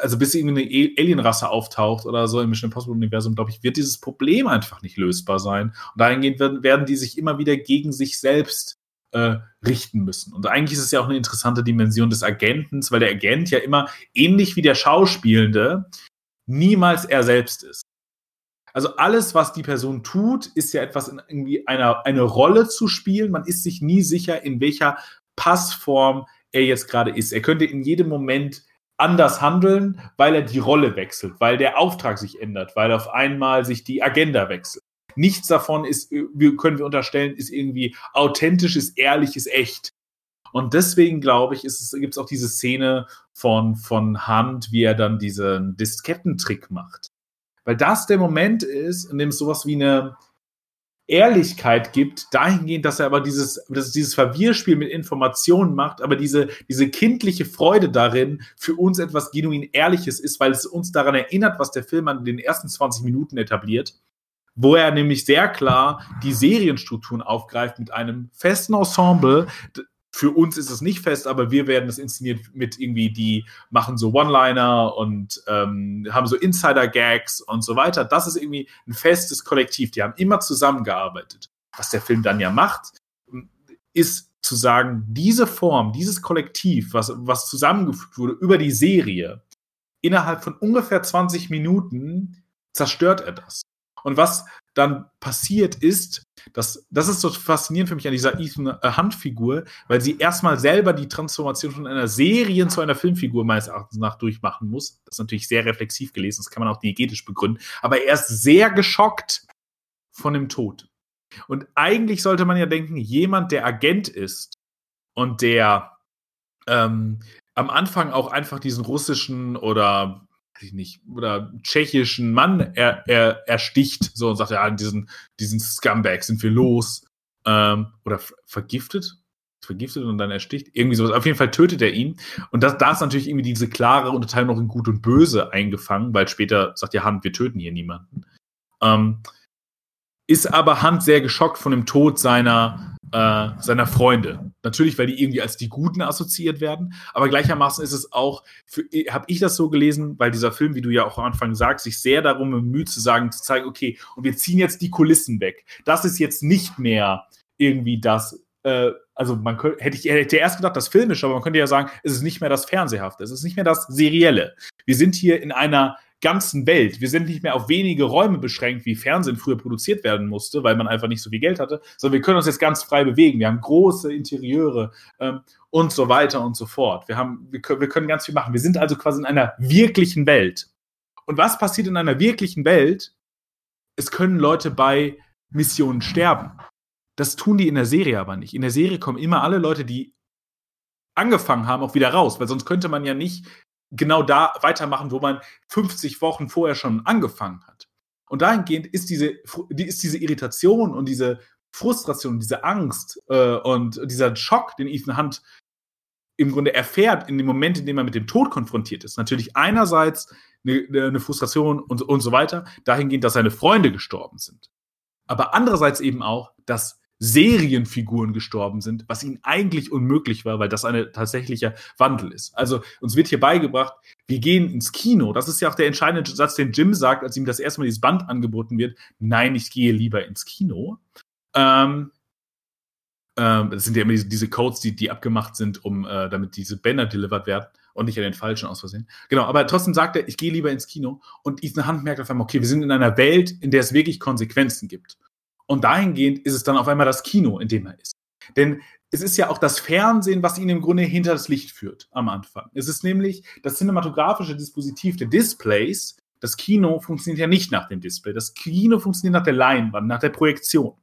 also bis irgendwie eine Alienrasse auftaucht oder so im Mission Impossible Universum, glaube ich, wird dieses Problem einfach nicht lösbar sein. Und dahingehend werden, werden die sich immer wieder gegen sich selbst äh, richten müssen. Und eigentlich ist es ja auch eine interessante Dimension des Agentens, weil der Agent ja immer ähnlich wie der Schauspielende niemals er selbst ist. Also alles, was die Person tut, ist ja etwas in irgendwie einer eine Rolle zu spielen. Man ist sich nie sicher, in welcher Passform er jetzt gerade ist. Er könnte in jedem Moment anders handeln, weil er die Rolle wechselt, weil der Auftrag sich ändert, weil auf einmal sich die Agenda wechselt. Nichts davon ist, können wir unterstellen, ist irgendwie authentisch, ist ehrlich, ist echt. Und deswegen glaube ich, gibt es auch diese Szene von, von Hunt, wie er dann diesen Diskettentrick macht. Weil das der Moment ist, in dem es sowas wie eine, Ehrlichkeit gibt, dahingehend, dass er aber dieses, dass dieses Verwirrspiel mit Informationen macht, aber diese, diese kindliche Freude darin für uns etwas genuin Ehrliches ist, weil es uns daran erinnert, was der Film an den ersten 20 Minuten etabliert, wo er nämlich sehr klar die Serienstrukturen aufgreift mit einem festen Ensemble, für uns ist es nicht fest, aber wir werden es inszeniert mit irgendwie, die machen so One-Liner und ähm, haben so Insider-Gags und so weiter. Das ist irgendwie ein festes Kollektiv. Die haben immer zusammengearbeitet. Was der Film dann ja macht, ist zu sagen, diese Form, dieses Kollektiv, was, was zusammengefügt wurde über die Serie, innerhalb von ungefähr 20 Minuten zerstört er das. Und was dann passiert ist, dass, das ist so faszinierend für mich an dieser Ethan äh, Hunt-Figur, weil sie erstmal selber die Transformation von einer Serien zu einer Filmfigur meines Erachtens nach durchmachen muss. Das ist natürlich sehr reflexiv gelesen, das kann man auch diegetisch begründen. Aber er ist sehr geschockt, von dem Tod. Und eigentlich sollte man ja denken, jemand, der Agent ist und der ähm, am Anfang auch einfach diesen russischen oder nicht, oder tschechischen Mann er, er, ersticht, so und sagt, ja, diesen, diesen Scumbag sind wir los. Ähm, oder vergiftet? Vergiftet und dann ersticht. Irgendwie sowas. Auf jeden Fall tötet er ihn. Und das, da ist natürlich irgendwie diese klare Unterteilung noch in Gut und Böse eingefangen, weil später sagt ja Hand, wir töten hier niemanden. Ähm, ist aber Hand sehr geschockt von dem Tod seiner, äh, seiner Freunde. Natürlich, weil die irgendwie als die Guten assoziiert werden, aber gleichermaßen ist es auch, habe ich das so gelesen, weil dieser Film, wie du ja auch am Anfang sagst, sich sehr darum bemüht zu sagen, zu zeigen, okay, und wir ziehen jetzt die Kulissen weg. Das ist jetzt nicht mehr irgendwie das, äh, also man könnte, hätte ich hätte erst gedacht, das Filmische, aber man könnte ja sagen, es ist nicht mehr das Fernsehhafte, es ist nicht mehr das Serielle. Wir sind hier in einer ganzen Welt. Wir sind nicht mehr auf wenige Räume beschränkt, wie Fernsehen früher produziert werden musste, weil man einfach nicht so viel Geld hatte, sondern wir können uns jetzt ganz frei bewegen. Wir haben große Interieure ähm, und so weiter und so fort. Wir, haben, wir, wir können ganz viel machen. Wir sind also quasi in einer wirklichen Welt. Und was passiert in einer wirklichen Welt? Es können Leute bei Missionen sterben. Das tun die in der Serie aber nicht. In der Serie kommen immer alle Leute, die angefangen haben, auch wieder raus, weil sonst könnte man ja nicht genau da weitermachen, wo man 50 Wochen vorher schon angefangen hat. Und dahingehend ist diese, ist diese Irritation und diese Frustration, diese Angst äh, und dieser Schock, den Ethan Hunt im Grunde erfährt in dem Moment, in dem er mit dem Tod konfrontiert ist. Natürlich einerseits eine, eine Frustration und, und so weiter, dahingehend, dass seine Freunde gestorben sind. Aber andererseits eben auch, dass Serienfiguren gestorben sind, was ihnen eigentlich unmöglich war, weil das ein tatsächlicher Wandel ist. Also uns wird hier beigebracht, wir gehen ins Kino. Das ist ja auch der entscheidende Satz, den Jim sagt, als ihm das erste Mal dieses Band angeboten wird. Nein, ich gehe lieber ins Kino. Ähm, ähm, das sind ja immer diese, diese Codes, die, die abgemacht sind, um äh, damit diese Banner delivered werden und nicht an den falschen aus Versehen. Genau, aber trotzdem sagt er, ich gehe lieber ins Kino und Ethan Hand merkt auf einmal, okay, wir sind in einer Welt, in der es wirklich Konsequenzen gibt. Und dahingehend ist es dann auf einmal das Kino, in dem er ist. Denn es ist ja auch das Fernsehen, was ihn im Grunde hinter das Licht führt am Anfang. Es ist nämlich das cinematografische Dispositiv der Displays. Das Kino funktioniert ja nicht nach dem Display. Das Kino funktioniert nach der Leinwand, nach der Projektion.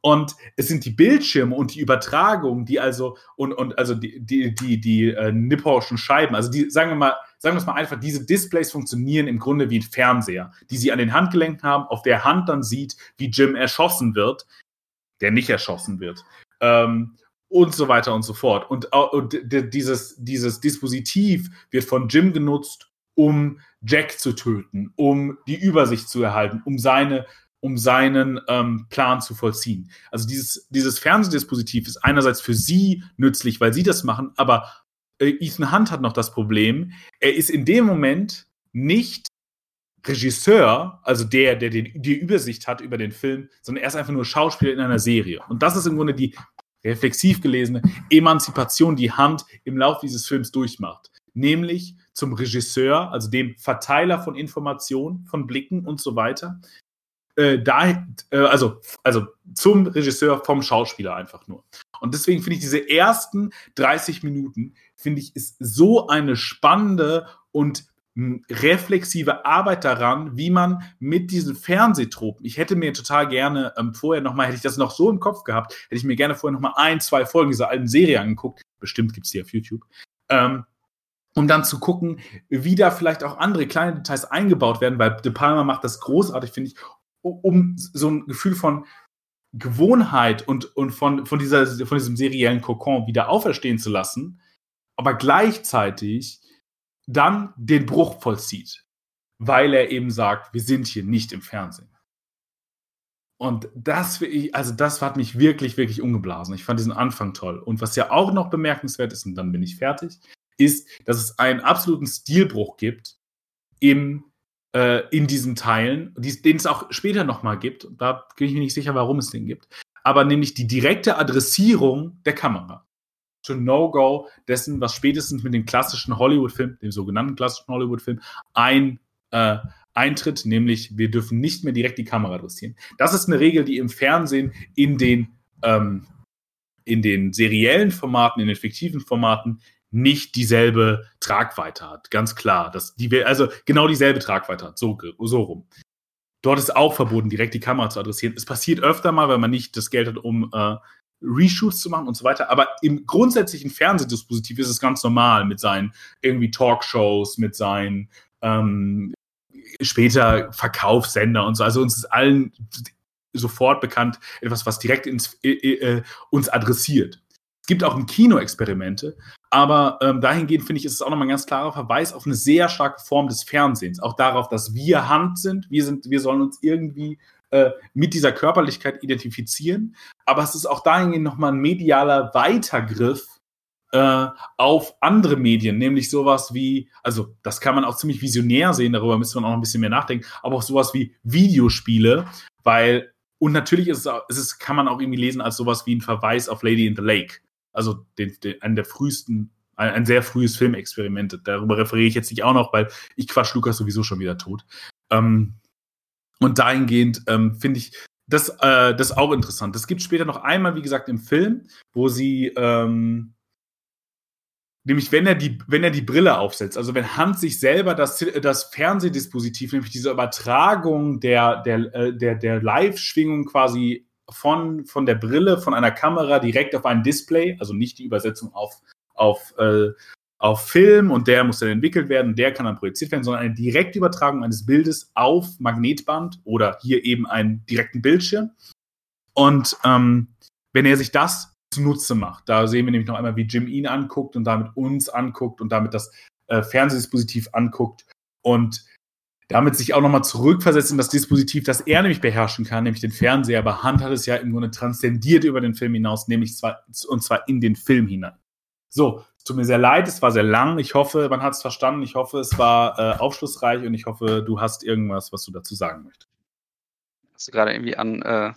Und es sind die Bildschirme und die Übertragung, die also, und, und also die, die, die, die äh, Nipponschen Scheiben, also die, sagen wir mal, sagen wir es mal einfach, diese Displays funktionieren im Grunde wie ein Fernseher, die sie an den Handgelenken haben, auf der Hand dann sieht, wie Jim erschossen wird, der nicht erschossen wird. Ähm, und so weiter und so fort. Und, und dieses, dieses Dispositiv wird von Jim genutzt, um Jack zu töten, um die Übersicht zu erhalten, um seine um seinen ähm, Plan zu vollziehen. Also dieses, dieses Fernsehdispositiv ist einerseits für sie nützlich, weil sie das machen, aber äh, Ethan Hunt hat noch das Problem, er ist in dem Moment nicht Regisseur, also der, der den, die Übersicht hat über den Film, sondern er ist einfach nur Schauspieler in einer Serie. Und das ist im Grunde die reflexiv gelesene Emanzipation, die Hunt im Laufe dieses Films durchmacht. Nämlich zum Regisseur, also dem Verteiler von Informationen, von Blicken und so weiter, äh, da, äh, also, also zum Regisseur vom Schauspieler einfach nur. Und deswegen finde ich diese ersten 30 Minuten, finde ich, ist so eine spannende und hm, reflexive Arbeit daran, wie man mit diesen Fernsehtropen, ich hätte mir total gerne ähm, vorher nochmal, hätte ich das noch so im Kopf gehabt, hätte ich mir gerne vorher nochmal ein, zwei Folgen dieser alten Serie angeguckt, bestimmt gibt es die auf YouTube, ähm, um dann zu gucken, wie da vielleicht auch andere kleine Details eingebaut werden, weil De Palma macht das großartig, finde ich, um so ein Gefühl von Gewohnheit und, und von, von, dieser, von diesem seriellen Kokon wieder auferstehen zu lassen, aber gleichzeitig dann den Bruch vollzieht, weil er eben sagt, wir sind hier nicht im Fernsehen. Und das, also das hat mich wirklich, wirklich umgeblasen. Ich fand diesen Anfang toll. Und was ja auch noch bemerkenswert ist, und dann bin ich fertig, ist, dass es einen absoluten Stilbruch gibt im äh, in diesen Teilen, den es auch später nochmal gibt. Da bin ich mir nicht sicher, warum es den gibt. Aber nämlich die direkte Adressierung der Kamera. Schon No-Go dessen, was spätestens mit dem klassischen Hollywood-Film, dem sogenannten klassischen Hollywood-Film, ein, äh, eintritt, nämlich wir dürfen nicht mehr direkt die Kamera adressieren. Das ist eine Regel, die im Fernsehen in den, ähm, in den seriellen Formaten, in den fiktiven Formaten nicht dieselbe Tragweite hat. Ganz klar. Dass die, also genau dieselbe Tragweite hat. So, so rum. dort ist auch verboten, direkt die Kamera zu adressieren. Es passiert öfter mal, weil man nicht das Geld hat, um äh, Reshoots zu machen und so weiter. Aber im grundsätzlichen Fernsehdispositiv ist es ganz normal mit seinen irgendwie Talkshows, mit seinen ähm, später Verkaufssender und so. Also uns ist allen sofort bekannt etwas, was direkt ins, äh, äh, uns adressiert. Es gibt auch im Kino Experimente, aber ähm, dahingehend finde ich, ist es auch nochmal ein ganz klarer Verweis auf eine sehr starke Form des Fernsehens. Auch darauf, dass wir Hand sind. Wir, sind, wir sollen uns irgendwie äh, mit dieser Körperlichkeit identifizieren. Aber es ist auch dahingehend nochmal ein medialer Weitergriff äh, auf andere Medien, nämlich sowas wie, also das kann man auch ziemlich visionär sehen, darüber müsste man auch ein bisschen mehr nachdenken, aber auch sowas wie Videospiele, weil, und natürlich ist es, ist es kann man auch irgendwie lesen als sowas wie ein Verweis auf Lady in the Lake. Also den, den, einen der frühesten, ein, ein, sehr frühes Filmexperiment. Darüber referiere ich jetzt nicht auch noch, weil ich quatsch Lukas sowieso schon wieder tot. Ähm, und dahingehend ähm, finde ich das, äh, das auch interessant. Das gibt später noch einmal, wie gesagt, im Film, wo sie ähm, nämlich wenn er die, wenn er die Brille aufsetzt, also wenn Hans sich selber das, das Fernsehdispositiv, nämlich diese Übertragung der, der, äh, der, der Live-Schwingung quasi von, von der Brille, von einer Kamera direkt auf ein Display, also nicht die Übersetzung auf, auf, äh, auf Film und der muss dann entwickelt werden, der kann dann projiziert werden, sondern eine direkte Übertragung eines Bildes auf Magnetband oder hier eben einen direkten Bildschirm. Und ähm, wenn er sich das zunutze macht, da sehen wir nämlich noch einmal, wie Jim ihn anguckt und damit uns anguckt und damit das äh, Fernsehdispositiv anguckt und damit sich auch nochmal zurückversetzt in das Dispositiv, das er nämlich beherrschen kann, nämlich den Fernseher. Aber Hand hat es ja im Grunde transzendiert über den Film hinaus, nämlich zwar, und zwar in den Film hinein. So, es tut mir sehr leid, es war sehr lang. Ich hoffe, man hat es verstanden. Ich hoffe, es war äh, aufschlussreich und ich hoffe, du hast irgendwas, was du dazu sagen möchtest. Hast du gerade irgendwie an, äh,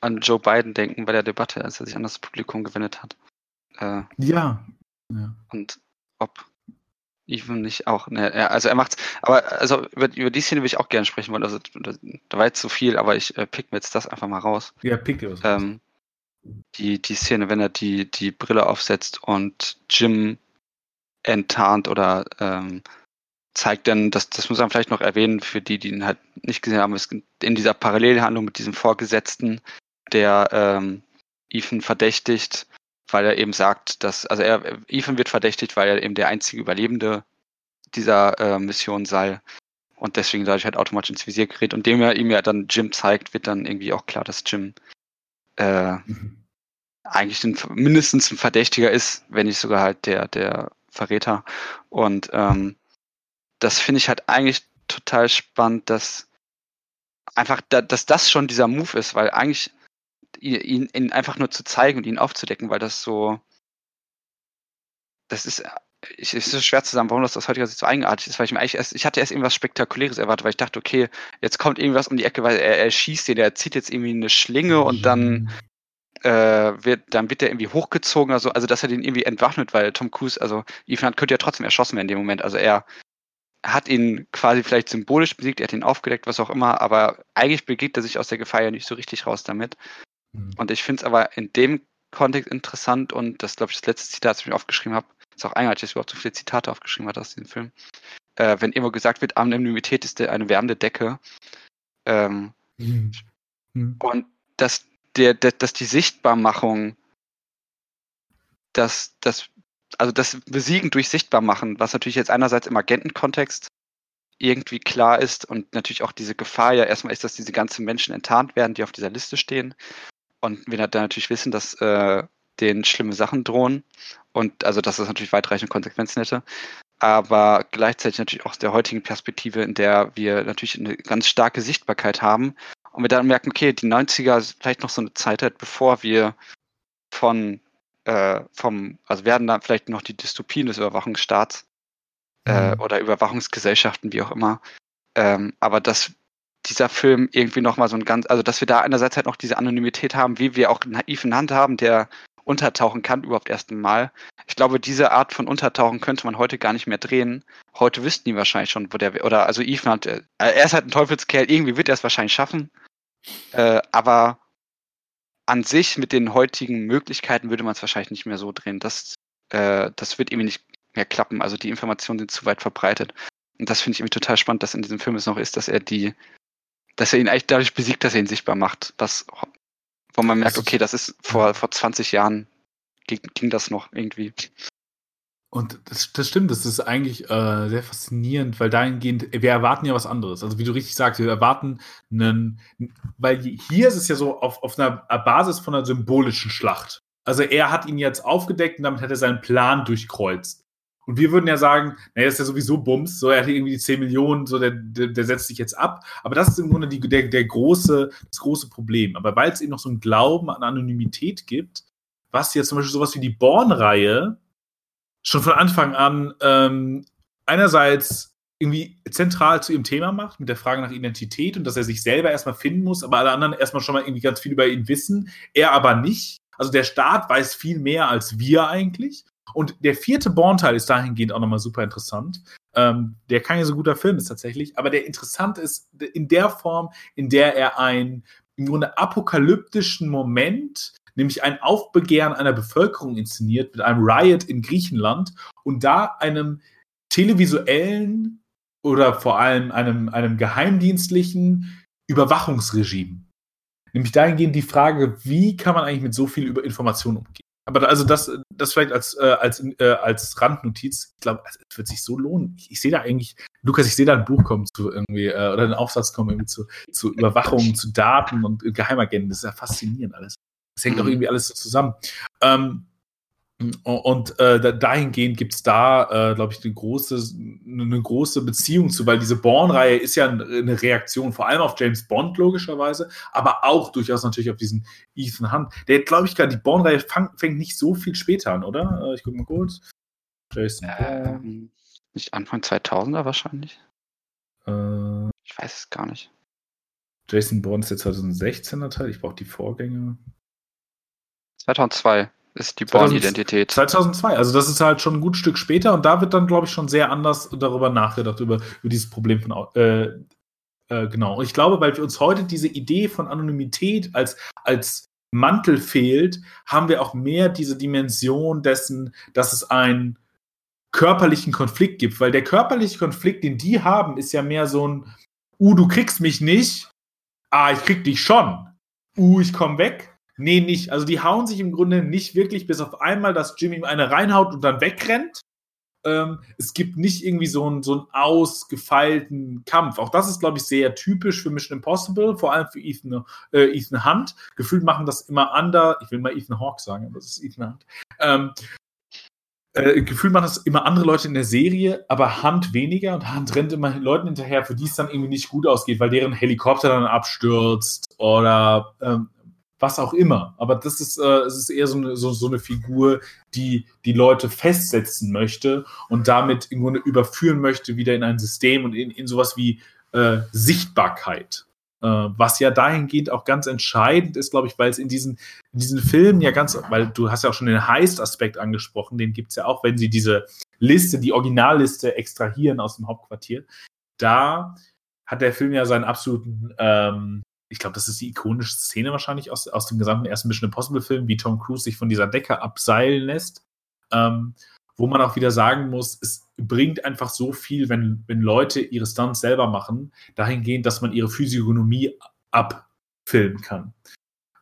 an Joe Biden denken bei der Debatte, als er sich an das Publikum gewendet hat? Äh, ja. ja. Und ob Even nicht auch. Ne, also er macht's. Aber also über, über die Szene will ich auch gerne sprechen wollen. Also da war jetzt zu viel, aber ich äh, pick mir jetzt das einfach mal raus. Ja, pick dir was. Ähm, die, die Szene, wenn er die, die Brille aufsetzt und Jim enttarnt oder ähm, zeigt dann, das, das muss man vielleicht noch erwähnen, für die, die ihn halt nicht gesehen haben, es in dieser Parallelhandlung mit diesem Vorgesetzten, der ähm, Ethan verdächtigt, weil er eben sagt, dass, also er, Ethan wird verdächtigt, weil er eben der einzige Überlebende dieser äh, Mission sei und deswegen dadurch halt automatisch ins Visier gerät. Und dem er ihm ja dann Jim zeigt, wird dann irgendwie auch klar, dass Jim äh, mhm. eigentlich ein, mindestens ein Verdächtiger ist, wenn nicht sogar halt der, der Verräter. Und ähm, das finde ich halt eigentlich total spannend, dass einfach, da, dass das schon dieser Move ist, weil eigentlich ihn, ihn einfach nur zu zeigen und ihn aufzudecken, weil das so, das ist, ich, es ist so schwer zu sagen, warum das aus heutiger Sicht so eigenartig ist, weil ich mir eigentlich erst, ich hatte erst irgendwas Spektakuläres erwartet, weil ich dachte, okay, jetzt kommt irgendwas um die Ecke, weil er, er schießt den, er zieht jetzt irgendwie eine Schlinge und dann äh, wird, dann wird der irgendwie hochgezogen, also, also dass er den irgendwie entwaffnet, weil Tom Cruise, also Ethan könnte ja trotzdem erschossen werden in dem Moment, also er hat ihn quasi vielleicht symbolisch besiegt, er hat ihn aufgedeckt, was auch immer, aber eigentlich begeht er sich aus der Gefahr ja nicht so richtig raus damit. Mhm. Und ich finde es aber in dem Kontext interessant und das glaube ich das letzte Zitat, das ich mir aufgeschrieben habe, ist auch eigenartig, dass ich überhaupt so viele Zitate aufgeschrieben habe aus dem Film. Äh, wenn immer gesagt wird, Anonymität ist eine wärmende Decke. Ähm, mhm. Mhm. Und dass, der, der, dass die Sichtbarmachung, dass das, also das Besiegen durch Sichtbarmachen, was natürlich jetzt einerseits im Agentenkontext irgendwie klar ist und natürlich auch diese Gefahr ja erstmal ist, dass diese ganzen Menschen enttarnt werden, die auf dieser Liste stehen. Und wir dann natürlich wissen, dass äh, denen schlimme Sachen drohen und also dass das natürlich weitreichende Konsequenzen hätte. Aber gleichzeitig natürlich auch aus der heutigen Perspektive, in der wir natürlich eine ganz starke Sichtbarkeit haben und wir dann merken, okay, die 90er ist vielleicht noch so eine Zeit, halt, bevor wir von äh, vom, also werden da vielleicht noch die Dystopien des Überwachungsstaats äh, mhm. oder Überwachungsgesellschaften, wie auch immer. Ähm, aber dass dieser Film irgendwie nochmal so ein ganz, also dass wir da einerseits halt noch diese Anonymität haben, wie wir auch einen naiven Hand haben, der untertauchen kann überhaupt erst einmal. Ich glaube, diese Art von Untertauchen könnte man heute gar nicht mehr drehen. Heute wüssten die wahrscheinlich schon, wo der, oder also Ethan hat, äh, er ist halt ein Teufelskerl, irgendwie wird er es wahrscheinlich schaffen. Äh, aber an sich mit den heutigen Möglichkeiten würde man es wahrscheinlich nicht mehr so drehen. Das, äh, das wird irgendwie nicht mehr klappen. Also die Informationen sind zu weit verbreitet. Und das finde ich irgendwie total spannend, dass in diesem Film es noch ist, dass er die dass er ihn eigentlich dadurch besiegt, dass er ihn sichtbar macht. Was, wo man merkt, okay, das ist vor, vor 20 Jahren ging, ging das noch irgendwie. Und das, das stimmt, das ist eigentlich äh, sehr faszinierend, weil dahingehend, wir erwarten ja was anderes. Also wie du richtig sagst, wir erwarten einen, weil hier ist es ja so auf, auf einer Basis von einer symbolischen Schlacht. Also er hat ihn jetzt aufgedeckt und damit hat er seinen Plan durchkreuzt. Und wir würden ja sagen, naja, das ist ja sowieso Bums, so er hat irgendwie die 10 Millionen, so der, der, der setzt sich jetzt ab. Aber das ist im Grunde die, der, der große, das große Problem. Aber weil es eben noch so einen Glauben an Anonymität gibt, was jetzt zum Beispiel sowas wie die Born-Reihe schon von Anfang an ähm, einerseits irgendwie zentral zu ihrem Thema macht, mit der Frage nach Identität und dass er sich selber erstmal finden muss, aber alle anderen erstmal schon mal irgendwie ganz viel über ihn wissen, er aber nicht. Also der Staat weiß viel mehr als wir eigentlich. Und der vierte Born-Teil ist dahingehend auch nochmal super interessant. Ähm, der kein so guter Film ist tatsächlich, aber der interessant ist in der Form, in der er einen im Grunde apokalyptischen Moment nämlich ein Aufbegehren einer Bevölkerung inszeniert mit einem Riot in Griechenland und da einem televisuellen oder vor allem einem, einem geheimdienstlichen Überwachungsregime. Nämlich dahingehend die Frage, wie kann man eigentlich mit so viel Informationen umgehen? Aber also das, das vielleicht als, äh, als, äh, als Randnotiz. Ich glaube, es wird sich so lohnen. Ich, ich sehe da eigentlich, Lukas, ich sehe da ein Buch kommen zu irgendwie, äh, oder ein Aufsatz kommen irgendwie zu, zu Überwachung, zu Daten und Geheimagenten. Das ist ja faszinierend alles. Das hängt mhm. auch irgendwie alles so zusammen. Ähm, und äh, dahingehend gibt es da, äh, glaube ich, eine große, eine große Beziehung zu, weil diese Born-Reihe ist ja eine Reaktion vor allem auf James Bond logischerweise, aber auch durchaus natürlich auf diesen Ethan Hunt. Der, glaube ich, gar die Born-Reihe fängt nicht so viel später an, oder? Äh, ich gucke mal kurz. Jason ähm, Nicht Anfang 2000er wahrscheinlich. Äh, ich weiß es gar nicht. Jason Bourne ist der 2016er Teil. Ich brauche die Vorgänge. 2002 ist die Born-Identität. 2002, also das ist halt schon ein gutes Stück später und da wird dann, glaube ich, schon sehr anders darüber nachgedacht, über, über dieses Problem von. Äh, äh, genau. Und ich glaube, weil wir uns heute diese Idee von Anonymität als, als Mantel fehlt, haben wir auch mehr diese Dimension dessen, dass es einen körperlichen Konflikt gibt, weil der körperliche Konflikt, den die haben, ist ja mehr so ein, uh, du kriegst mich nicht, ah, ich krieg dich schon, uh, ich komm weg Nee, nicht. Also die hauen sich im Grunde nicht wirklich, bis auf einmal, dass Jimmy ihm eine reinhaut und dann wegrennt. Ähm, es gibt nicht irgendwie so einen, so einen ausgefeilten Kampf. Auch das ist, glaube ich, sehr typisch für Mission Impossible, vor allem für Ethan, äh, Ethan Hunt. Gefühlt machen das immer anders. Ich will mal Ethan Hawke sagen, aber das ist Ethan Hunt. Ähm, äh, Gefühl machen das immer andere Leute in der Serie, aber Hunt weniger und Hunt rennt immer Leuten hinterher, für die es dann irgendwie nicht gut ausgeht, weil deren Helikopter dann abstürzt oder ähm, was auch immer. Aber das ist, äh, es ist eher so eine, so, so eine Figur, die die Leute festsetzen möchte und damit im Grunde überführen möchte wieder in ein System und in, in sowas wie äh, Sichtbarkeit. Äh, was ja dahingehend auch ganz entscheidend ist, glaube ich, weil es in diesen, in diesen Filmen ja ganz, weil du hast ja auch schon den Heist-Aspekt angesprochen, den gibt es ja auch, wenn sie diese Liste, die Originalliste extrahieren aus dem Hauptquartier. Da hat der Film ja seinen absoluten ähm, ich glaube, das ist die ikonische Szene wahrscheinlich aus, aus dem gesamten ersten Mission Impossible Film, wie Tom Cruise sich von dieser Decke abseilen lässt. Ähm, wo man auch wieder sagen muss, es bringt einfach so viel, wenn, wenn Leute ihre Stunts selber machen, dahingehend, dass man ihre Physiognomie abfilmen kann.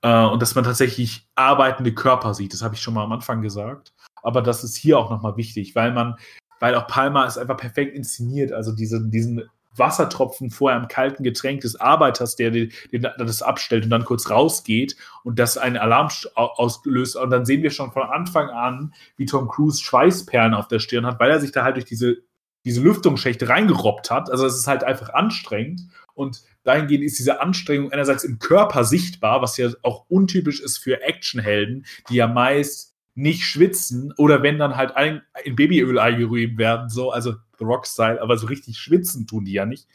Äh, und dass man tatsächlich arbeitende Körper sieht. Das habe ich schon mal am Anfang gesagt. Aber das ist hier auch nochmal wichtig, weil man, weil auch Palma ist einfach perfekt inszeniert. Also diese, diesen Wassertropfen vor einem kalten Getränk des Arbeiters, der den, den, das abstellt und dann kurz rausgeht und das einen Alarm auslöst. Und dann sehen wir schon von Anfang an, wie Tom Cruise Schweißperlen auf der Stirn hat, weil er sich da halt durch diese, diese Lüftungsschächte reingerobbt hat. Also es ist halt einfach anstrengend. Und dahingehend ist diese Anstrengung einerseits im Körper sichtbar, was ja auch untypisch ist für Actionhelden, die ja meist nicht schwitzen oder wenn dann halt ein, in Babyöl eingerührt werden, so, also The Rock-Style, aber so richtig schwitzen tun die ja nicht.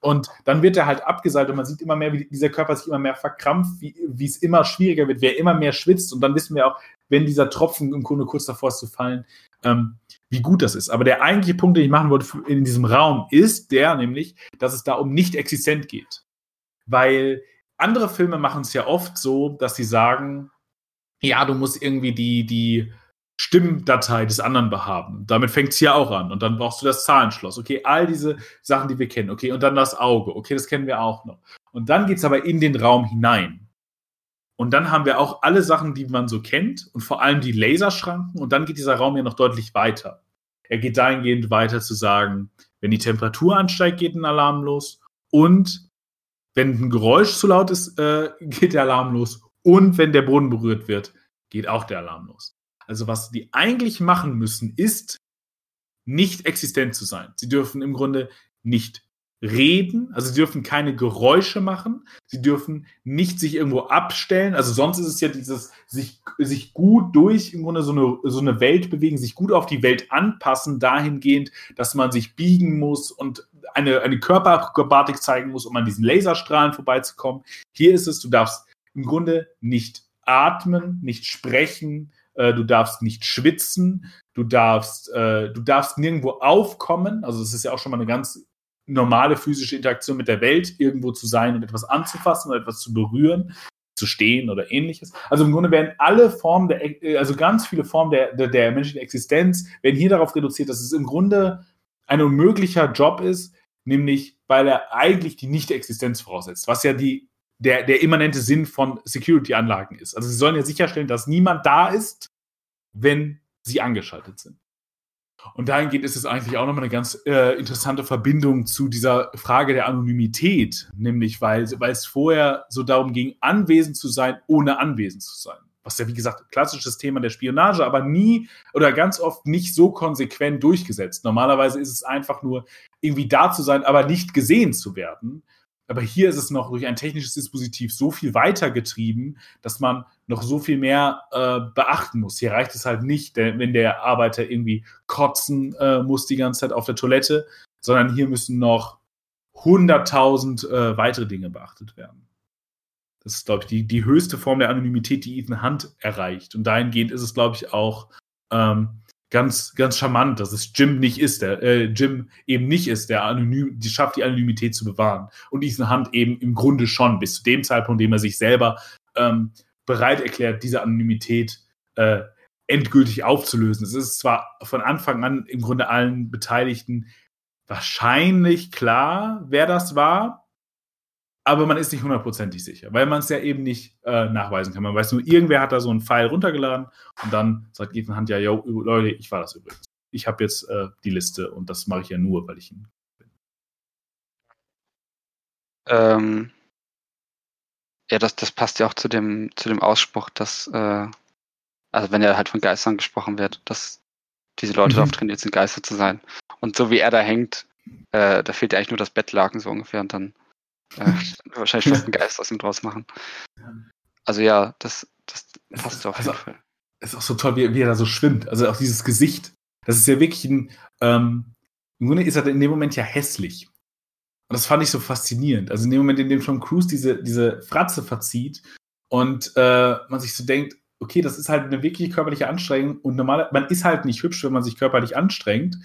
Und dann wird er halt abgeseilt und man sieht immer mehr, wie dieser Körper sich immer mehr verkrampft, wie, wie es immer schwieriger wird, wer immer mehr schwitzt. Und dann wissen wir auch, wenn dieser Tropfen im Grunde kurz davor ist zu fallen, ähm, wie gut das ist. Aber der eigentliche Punkt, den ich machen wollte in diesem Raum, ist der nämlich, dass es da um nicht existent geht. Weil andere Filme machen es ja oft so, dass sie sagen, ja, du musst irgendwie die, die Stimmdatei des anderen behaben. Damit fängt es hier auch an. Und dann brauchst du das Zahlenschloss. Okay, all diese Sachen, die wir kennen. Okay, und dann das Auge. Okay, das kennen wir auch noch. Und dann geht es aber in den Raum hinein. Und dann haben wir auch alle Sachen, die man so kennt und vor allem die Laserschranken. Und dann geht dieser Raum ja noch deutlich weiter. Er geht dahingehend weiter zu sagen, wenn die Temperatur ansteigt, geht ein Alarm los. Und wenn ein Geräusch zu laut ist, äh, geht der Alarm los. Und wenn der Boden berührt wird, geht auch der Alarm los. Also was die eigentlich machen müssen, ist nicht existent zu sein. Sie dürfen im Grunde nicht reden, also sie dürfen keine Geräusche machen, sie dürfen nicht sich irgendwo abstellen, also sonst ist es ja dieses sich, sich gut durch im Grunde so eine, so eine Welt bewegen, sich gut auf die Welt anpassen, dahingehend, dass man sich biegen muss und eine, eine Körperakrobatik zeigen muss, um an diesen Laserstrahlen vorbeizukommen. Hier ist es, du darfst im Grunde nicht atmen, nicht sprechen, äh, du darfst nicht schwitzen, du darfst, äh, du darfst nirgendwo aufkommen. Also es ist ja auch schon mal eine ganz normale physische Interaktion mit der Welt, irgendwo zu sein und etwas anzufassen oder etwas zu berühren, zu stehen oder ähnliches. Also im Grunde werden alle Formen der, äh, also ganz viele Formen der, der, der menschlichen Existenz werden hier darauf reduziert, dass es im Grunde ein unmöglicher Job ist, nämlich weil er eigentlich die Nicht-Existenz voraussetzt, was ja die, der, der immanente Sinn von Security-Anlagen ist. Also sie sollen ja sicherstellen, dass niemand da ist, wenn sie angeschaltet sind. Und dahingehend ist es eigentlich auch nochmal eine ganz äh, interessante Verbindung zu dieser Frage der Anonymität, nämlich weil, weil es vorher so darum ging, anwesend zu sein, ohne anwesend zu sein. Was ja, wie gesagt, klassisches Thema der Spionage, aber nie oder ganz oft nicht so konsequent durchgesetzt. Normalerweise ist es einfach nur, irgendwie da zu sein, aber nicht gesehen zu werden. Aber hier ist es noch durch ein technisches Dispositiv so viel weiter getrieben, dass man noch so viel mehr äh, beachten muss. Hier reicht es halt nicht, wenn der Arbeiter irgendwie kotzen äh, muss die ganze Zeit auf der Toilette, sondern hier müssen noch 100.000 äh, weitere Dinge beachtet werden. Das ist, glaube ich, die, die höchste Form der Anonymität, die Ethan Hunt erreicht. Und dahingehend ist es, glaube ich, auch ähm, ganz, ganz charmant, dass es Jim nicht ist, der äh, Jim eben nicht ist, der anonym, die schafft, die Anonymität zu bewahren. Und Ethan Hunt eben im Grunde schon, bis zu dem Zeitpunkt, in dem er sich selber ähm, bereit erklärt, diese Anonymität äh, endgültig aufzulösen. Es ist zwar von Anfang an im Grunde allen Beteiligten wahrscheinlich klar, wer das war, aber man ist nicht hundertprozentig sicher, weil man es ja eben nicht äh, nachweisen kann. Man weiß nur, irgendwer hat da so einen Pfeil runtergeladen und dann sagt Ethan Hunt ja, yo, Leute, ich war das übrigens. Ich habe jetzt äh, die Liste und das mache ich ja nur, weil ich ihn bin. Ähm, ja, das, das passt ja auch zu dem, zu dem Ausspruch, dass, äh, also wenn er halt von Geistern gesprochen wird, dass diese Leute mhm. darauf trainiert sind, Geister zu sein. Und so wie er da hängt, äh, da fehlt ja eigentlich nur das Bettlaken so ungefähr und dann äh, wahrscheinlich fast einen Geist aus ihm draus machen. Also ja, das, das passt auf jeden also, Fall. Ist auch so toll, wie, wie, er da so schwimmt. Also auch dieses Gesicht. Das ist ja wirklich ein. Ähm, Im Grunde ist er in dem Moment ja hässlich. Und das fand ich so faszinierend. Also in dem Moment, in dem Tom Cruise diese, diese Fratze verzieht und äh, man sich so denkt, okay, das ist halt eine wirklich körperliche Anstrengung und normal, man ist halt nicht hübsch, wenn man sich körperlich anstrengt.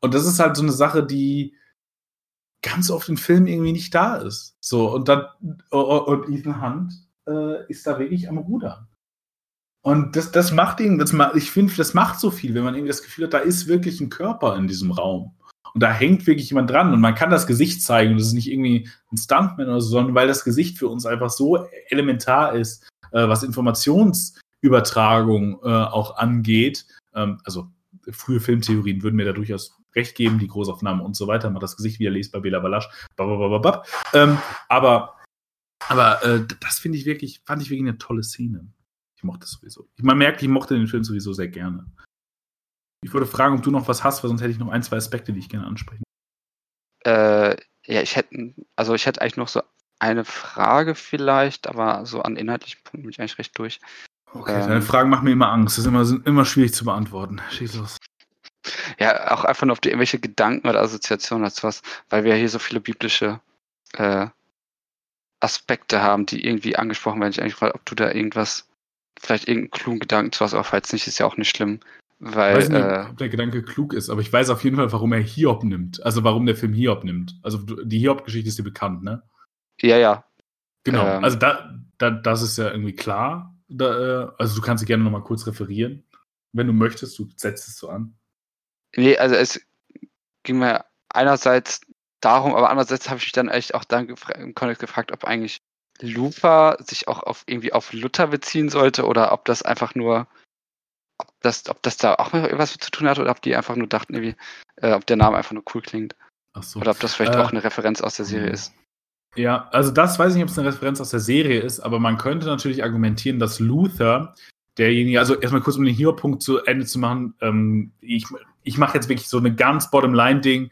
Und das ist halt so eine Sache, die, ganz oft im Film irgendwie nicht da ist. So, und dann, und Ethan Hunt äh, ist da wirklich am Ruder. Und das, das macht ihn, das, ich finde, das macht so viel, wenn man irgendwie das Gefühl hat, da ist wirklich ein Körper in diesem Raum. Und da hängt wirklich jemand dran und man kann das Gesicht zeigen und das ist nicht irgendwie ein Stuntman oder so, sondern weil das Gesicht für uns einfach so elementar ist, äh, was Informationsübertragung äh, auch angeht. Ähm, also frühe Filmtheorien würden mir da durchaus recht geben, die Großaufnahmen und so weiter, mal das Gesicht wieder lesbar, Bela Balasch, ähm, aber aber äh, das finde ich wirklich, fand ich wirklich eine tolle Szene. Ich mochte sowieso. Man merkt, ich mochte den Film sowieso sehr gerne. Ich würde fragen, ob du noch was hast, weil sonst hätte ich noch ein, zwei Aspekte, die ich gerne ansprechen. Äh, ja, ich hätte, also ich hätte eigentlich noch so eine Frage vielleicht, aber so an inhaltlichen Punkten bin ich eigentlich recht durch. Okay, ähm, deine Fragen machen mir immer Angst. Das ist immer, sind immer schwierig zu beantworten. Schieß los. Ja, auch einfach nur auf die irgendwelche Gedanken oder Assoziationen als was, weil wir hier so viele biblische äh, Aspekte haben, die irgendwie angesprochen werden. Ich eigentlich frage, ob du da irgendwas, vielleicht irgendeinen klugen Gedanken zu hast, aber falls nicht, ist ja auch nicht schlimm. Weil, ich weiß nicht, äh, ob der Gedanke klug ist, aber ich weiß auf jeden Fall, warum er Hiob nimmt. Also warum der Film Hiob nimmt. Also die Hiob-Geschichte ist dir bekannt, ne? Ja, ja. Genau. Ähm, also da, da, das ist ja irgendwie klar. Da, äh, also du kannst dich gerne nochmal kurz referieren. Wenn du möchtest, du setzt es so an. Nee, also es ging mir einerseits darum, aber andererseits habe ich mich dann echt auch dann im Kontext gefragt, ob eigentlich Luther sich auch auf irgendwie auf Luther beziehen sollte oder ob das einfach nur, ob das, ob das da auch was zu tun hat oder ob die einfach nur dachten, irgendwie, äh, ob der Name einfach nur cool klingt. So. Oder ob das vielleicht äh, auch eine Referenz aus der Serie ist. Ja, also das weiß ich nicht, ob es eine Referenz aus der Serie ist, aber man könnte natürlich argumentieren, dass Luther derjenige, also erstmal kurz um den Hiob-Punkt zu Ende zu machen, ähm, ich, ich mache jetzt wirklich so eine ganz Bottom-Line-Ding.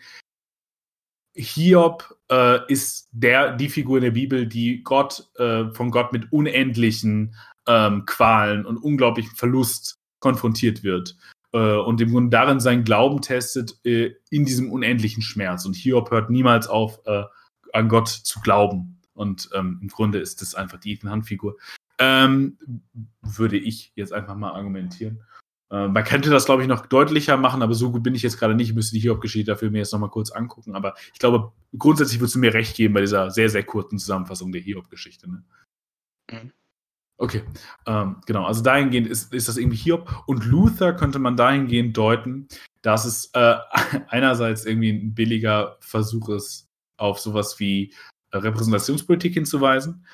Hiob äh, ist der, die Figur in der Bibel, die Gott, äh, von Gott mit unendlichen ähm, Qualen und unglaublichem Verlust konfrontiert wird. Äh, und im Grunde darin seinen Glauben testet äh, in diesem unendlichen Schmerz. Und Hiob hört niemals auf, äh, an Gott zu glauben. Und ähm, im Grunde ist das einfach die Ethan Hunt-Figur. Ähm, würde ich jetzt einfach mal argumentieren. Äh, man könnte das, glaube ich, noch deutlicher machen, aber so gut bin ich jetzt gerade nicht. Ich müsste die Hiob-Geschichte dafür mir jetzt nochmal kurz angucken. Aber ich glaube, grundsätzlich würdest du mir recht geben bei dieser sehr, sehr kurzen Zusammenfassung der Hiob-Geschichte. Ne? Mhm. Okay, ähm, genau. Also dahingehend ist, ist das irgendwie Hiob. Und Luther könnte man dahingehend deuten, dass es äh, einerseits irgendwie ein billiger Versuch ist, auf sowas wie Repräsentationspolitik hinzuweisen.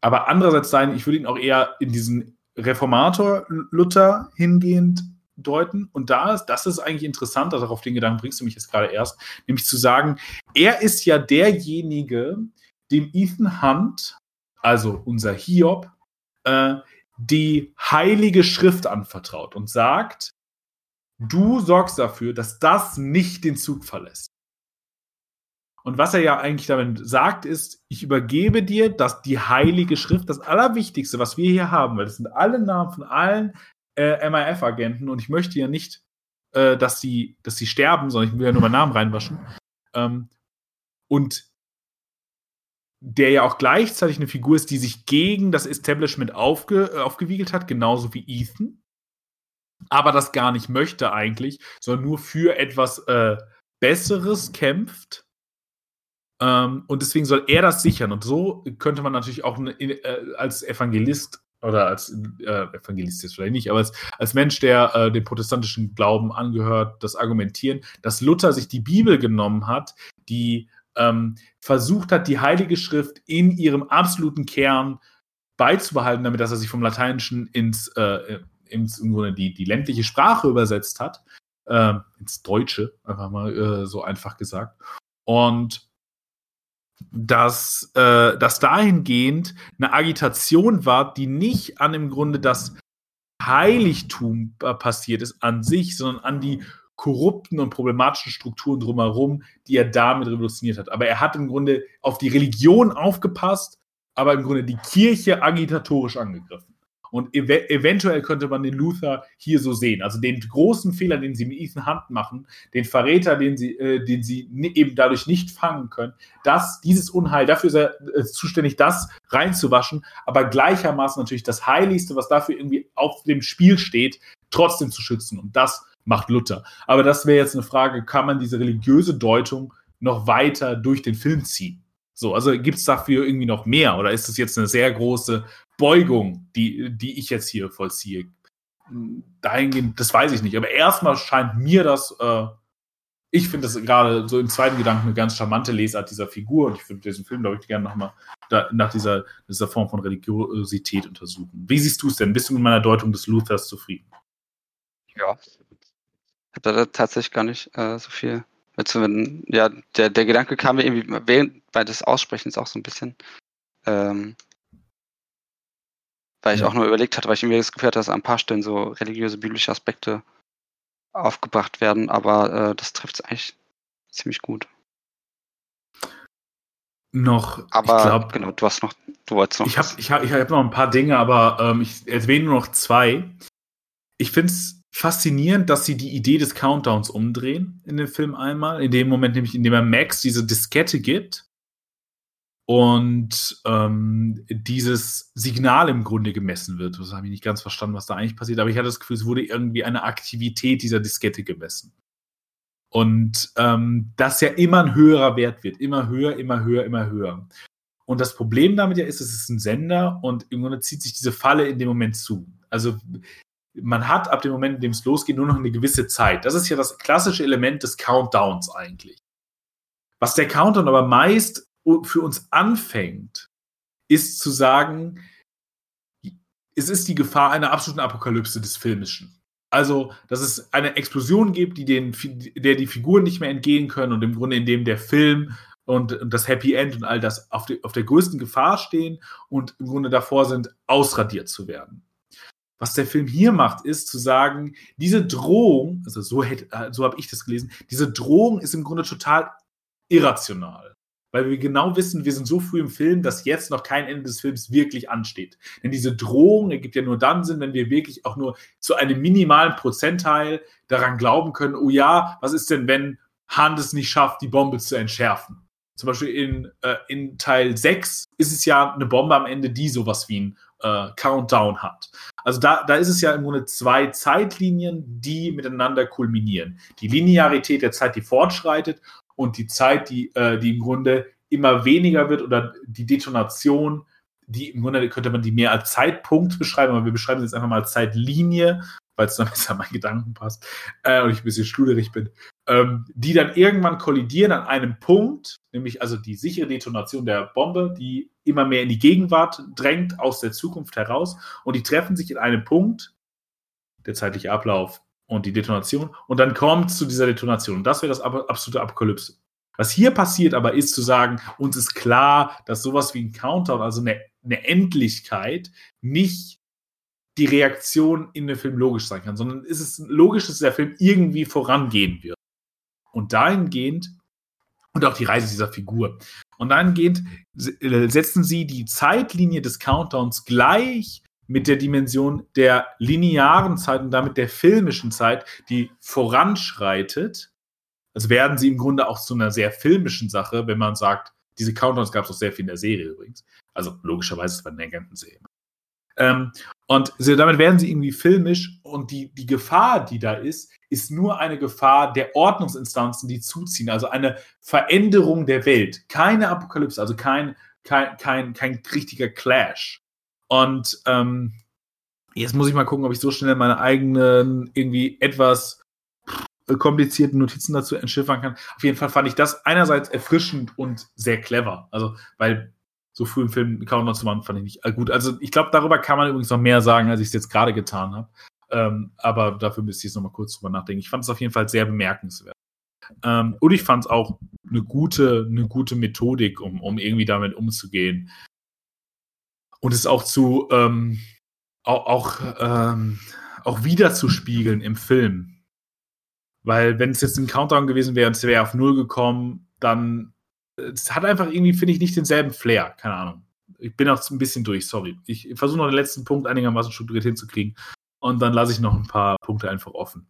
Aber andererseits sein, ich würde ihn auch eher in diesen Reformator Luther hingehend deuten. Und da ist, das ist eigentlich interessant, also auf den Gedanken bringst du mich jetzt gerade erst, nämlich zu sagen, er ist ja derjenige, dem Ethan Hunt, also unser Hiob, äh, die heilige Schrift anvertraut und sagt, du sorgst dafür, dass das nicht den Zug verlässt. Und was er ja eigentlich damit sagt, ist, ich übergebe dir dass die heilige Schrift, das Allerwichtigste, was wir hier haben, weil das sind alle Namen von allen äh, MIF-Agenten und ich möchte ja nicht, äh, dass, sie, dass sie sterben, sondern ich will ja nur meinen Namen reinwaschen. Ähm, und der ja auch gleichzeitig eine Figur ist, die sich gegen das Establishment aufge, äh, aufgewiegelt hat, genauso wie Ethan, aber das gar nicht möchte eigentlich, sondern nur für etwas äh, Besseres kämpft ähm, und deswegen soll er das sichern. Und so könnte man natürlich auch ne, äh, als Evangelist oder als äh, Evangelist jetzt vielleicht nicht, aber als, als Mensch, der äh, dem protestantischen Glauben angehört, das argumentieren, dass Luther sich die Bibel genommen hat, die ähm, versucht hat, die Heilige Schrift in ihrem absoluten Kern beizubehalten, damit dass er sich vom Lateinischen ins, äh, ins im Grunde die, die ländliche Sprache übersetzt hat, äh, ins Deutsche, einfach mal äh, so einfach gesagt. Und dass, äh, dass dahingehend eine Agitation war, die nicht an im Grunde das Heiligtum äh, passiert ist an sich, sondern an die korrupten und problematischen Strukturen drumherum, die er damit revolutioniert hat. Aber er hat im Grunde auf die Religion aufgepasst, aber im Grunde die Kirche agitatorisch angegriffen. Und ev eventuell könnte man den Luther hier so sehen. Also den großen Fehler, den sie mit Ethan Hunt machen, den Verräter, den sie, äh, den sie eben dadurch nicht fangen können, dass dieses Unheil, dafür ist er äh, zuständig, das reinzuwaschen, aber gleichermaßen natürlich das Heiligste, was dafür irgendwie auf dem Spiel steht, trotzdem zu schützen. Und das macht Luther. Aber das wäre jetzt eine Frage, kann man diese religiöse Deutung noch weiter durch den Film ziehen? So, also gibt es dafür irgendwie noch mehr oder ist es jetzt eine sehr große Beugung, die, die ich jetzt hier vollziehe. Dahingehend, das weiß ich nicht. Aber erstmal scheint mir das, äh, ich finde das gerade so im zweiten Gedanken eine ganz charmante Lesart dieser Figur und ich würde diesen Film, glaube ich, gerne nochmal nach dieser, dieser Form von Religiosität untersuchen. Wie siehst du es denn? Bist du mit meiner Deutung des Luthers zufrieden? Ja. Ich habe da tatsächlich gar nicht äh, so viel dazu. Ja, der, der Gedanke kam mir irgendwie während bei des Aussprechens auch so ein bisschen. Ähm, weil ich ja. auch nur überlegt hatte, weil ich mir das Gefühl hatte, dass an ein paar Stellen so religiöse, biblische Aspekte aufgebracht werden, aber äh, das trifft es eigentlich ziemlich gut. Noch, aber ich glaub, genau, du hast noch, du wolltest noch. Ich habe ich hab, ich hab noch ein paar Dinge, aber ähm, ich erwähne nur noch zwei. Ich finde es faszinierend, dass sie die Idee des Countdowns umdrehen in dem Film einmal. In dem Moment, nämlich, in dem er Max diese Diskette gibt und ähm, dieses Signal im Grunde gemessen wird. Das habe ich nicht ganz verstanden, was da eigentlich passiert, aber ich hatte das Gefühl, es wurde irgendwie eine Aktivität dieser Diskette gemessen. Und ähm, das ja immer ein höherer Wert wird, immer höher, immer höher, immer höher. Und das Problem damit ja ist, es ist ein Sender und im Grunde zieht sich diese Falle in dem Moment zu. Also man hat ab dem Moment, in dem es losgeht, nur noch eine gewisse Zeit. Das ist ja das klassische Element des Countdowns eigentlich. Was der Countdown aber meist für uns anfängt, ist zu sagen, es ist die Gefahr einer absoluten Apokalypse des Filmischen. Also, dass es eine Explosion gibt, die den, der die Figuren nicht mehr entgehen können und im Grunde in dem der Film und, und das Happy End und all das auf, die, auf der größten Gefahr stehen und im Grunde davor sind, ausradiert zu werden. Was der Film hier macht, ist zu sagen, diese Drohung, also so, so habe ich das gelesen, diese Drohung ist im Grunde total irrational. Weil wir genau wissen, wir sind so früh im Film, dass jetzt noch kein Ende des Films wirklich ansteht. Denn diese Drohung ergibt ja nur dann Sinn, wenn wir wirklich auch nur zu einem minimalen Prozentteil daran glauben können, oh ja, was ist denn, wenn Han es nicht schafft, die Bombe zu entschärfen? Zum Beispiel in, äh, in Teil 6 ist es ja eine Bombe am Ende, die sowas wie ein äh, Countdown hat. Also da, da ist es ja im Grunde zwei Zeitlinien, die miteinander kulminieren. Die Linearität der Zeit, die fortschreitet und die Zeit, die, äh, die im Grunde immer weniger wird oder die Detonation, die im Grunde könnte man die mehr als Zeitpunkt beschreiben, aber wir beschreiben sie jetzt einfach mal als Zeitlinie, weil es dann besser an meinen Gedanken passt äh, und ich ein bisschen schluderig bin, ähm, die dann irgendwann kollidieren an einem Punkt, nämlich also die sichere Detonation der Bombe, die immer mehr in die Gegenwart drängt, aus der Zukunft heraus und die treffen sich in einem Punkt, der zeitliche Ablauf und die Detonation. Und dann kommt zu dieser Detonation. Und das wäre das absolute Apokalypse. Was hier passiert aber ist zu sagen, uns ist klar, dass sowas wie ein Countdown, also eine, eine Endlichkeit, nicht die Reaktion in dem Film logisch sein kann, sondern ist es logisch, dass der Film irgendwie vorangehen wird. Und dahingehend, und auch die Reise dieser Figur. Und dahingehend äh, setzen sie die Zeitlinie des Countdowns gleich mit der Dimension der linearen Zeit und damit der filmischen Zeit, die voranschreitet. Also werden sie im Grunde auch zu einer sehr filmischen Sache, wenn man sagt, diese Countdowns gab es auch sehr viel in der Serie übrigens. Also logischerweise, es war eine Agentenserie. Ähm, und damit werden sie irgendwie filmisch und die, die Gefahr, die da ist, ist nur eine Gefahr der Ordnungsinstanzen, die zuziehen. Also eine Veränderung der Welt. Keine Apokalypse, also kein, kein, kein, kein richtiger Clash. Und ähm, jetzt muss ich mal gucken, ob ich so schnell meine eigenen irgendwie etwas komplizierten Notizen dazu entschiffern kann. Auf jeden Fall fand ich das einerseits erfrischend und sehr clever. Also, weil so früh im Film Countdown zu machen, fand ich nicht äh, gut. Also, ich glaube, darüber kann man übrigens noch mehr sagen, als ich es jetzt gerade getan habe. Ähm, aber dafür müsste ich jetzt noch mal kurz drüber nachdenken. Ich fand es auf jeden Fall sehr bemerkenswert. Ähm, und ich fand es auch eine gute, eine gute Methodik, um, um irgendwie damit umzugehen und es auch zu ähm, auch, auch, ähm, auch wiederzuspiegeln im Film. Weil wenn es jetzt ein Countdown gewesen wäre und es wäre auf Null gekommen, dann es hat einfach irgendwie, finde ich, nicht denselben Flair. Keine Ahnung. Ich bin auch ein bisschen durch, sorry. Ich versuche noch den letzten Punkt einigermaßen strukturiert hinzukriegen. Und dann lasse ich noch ein paar Punkte einfach offen.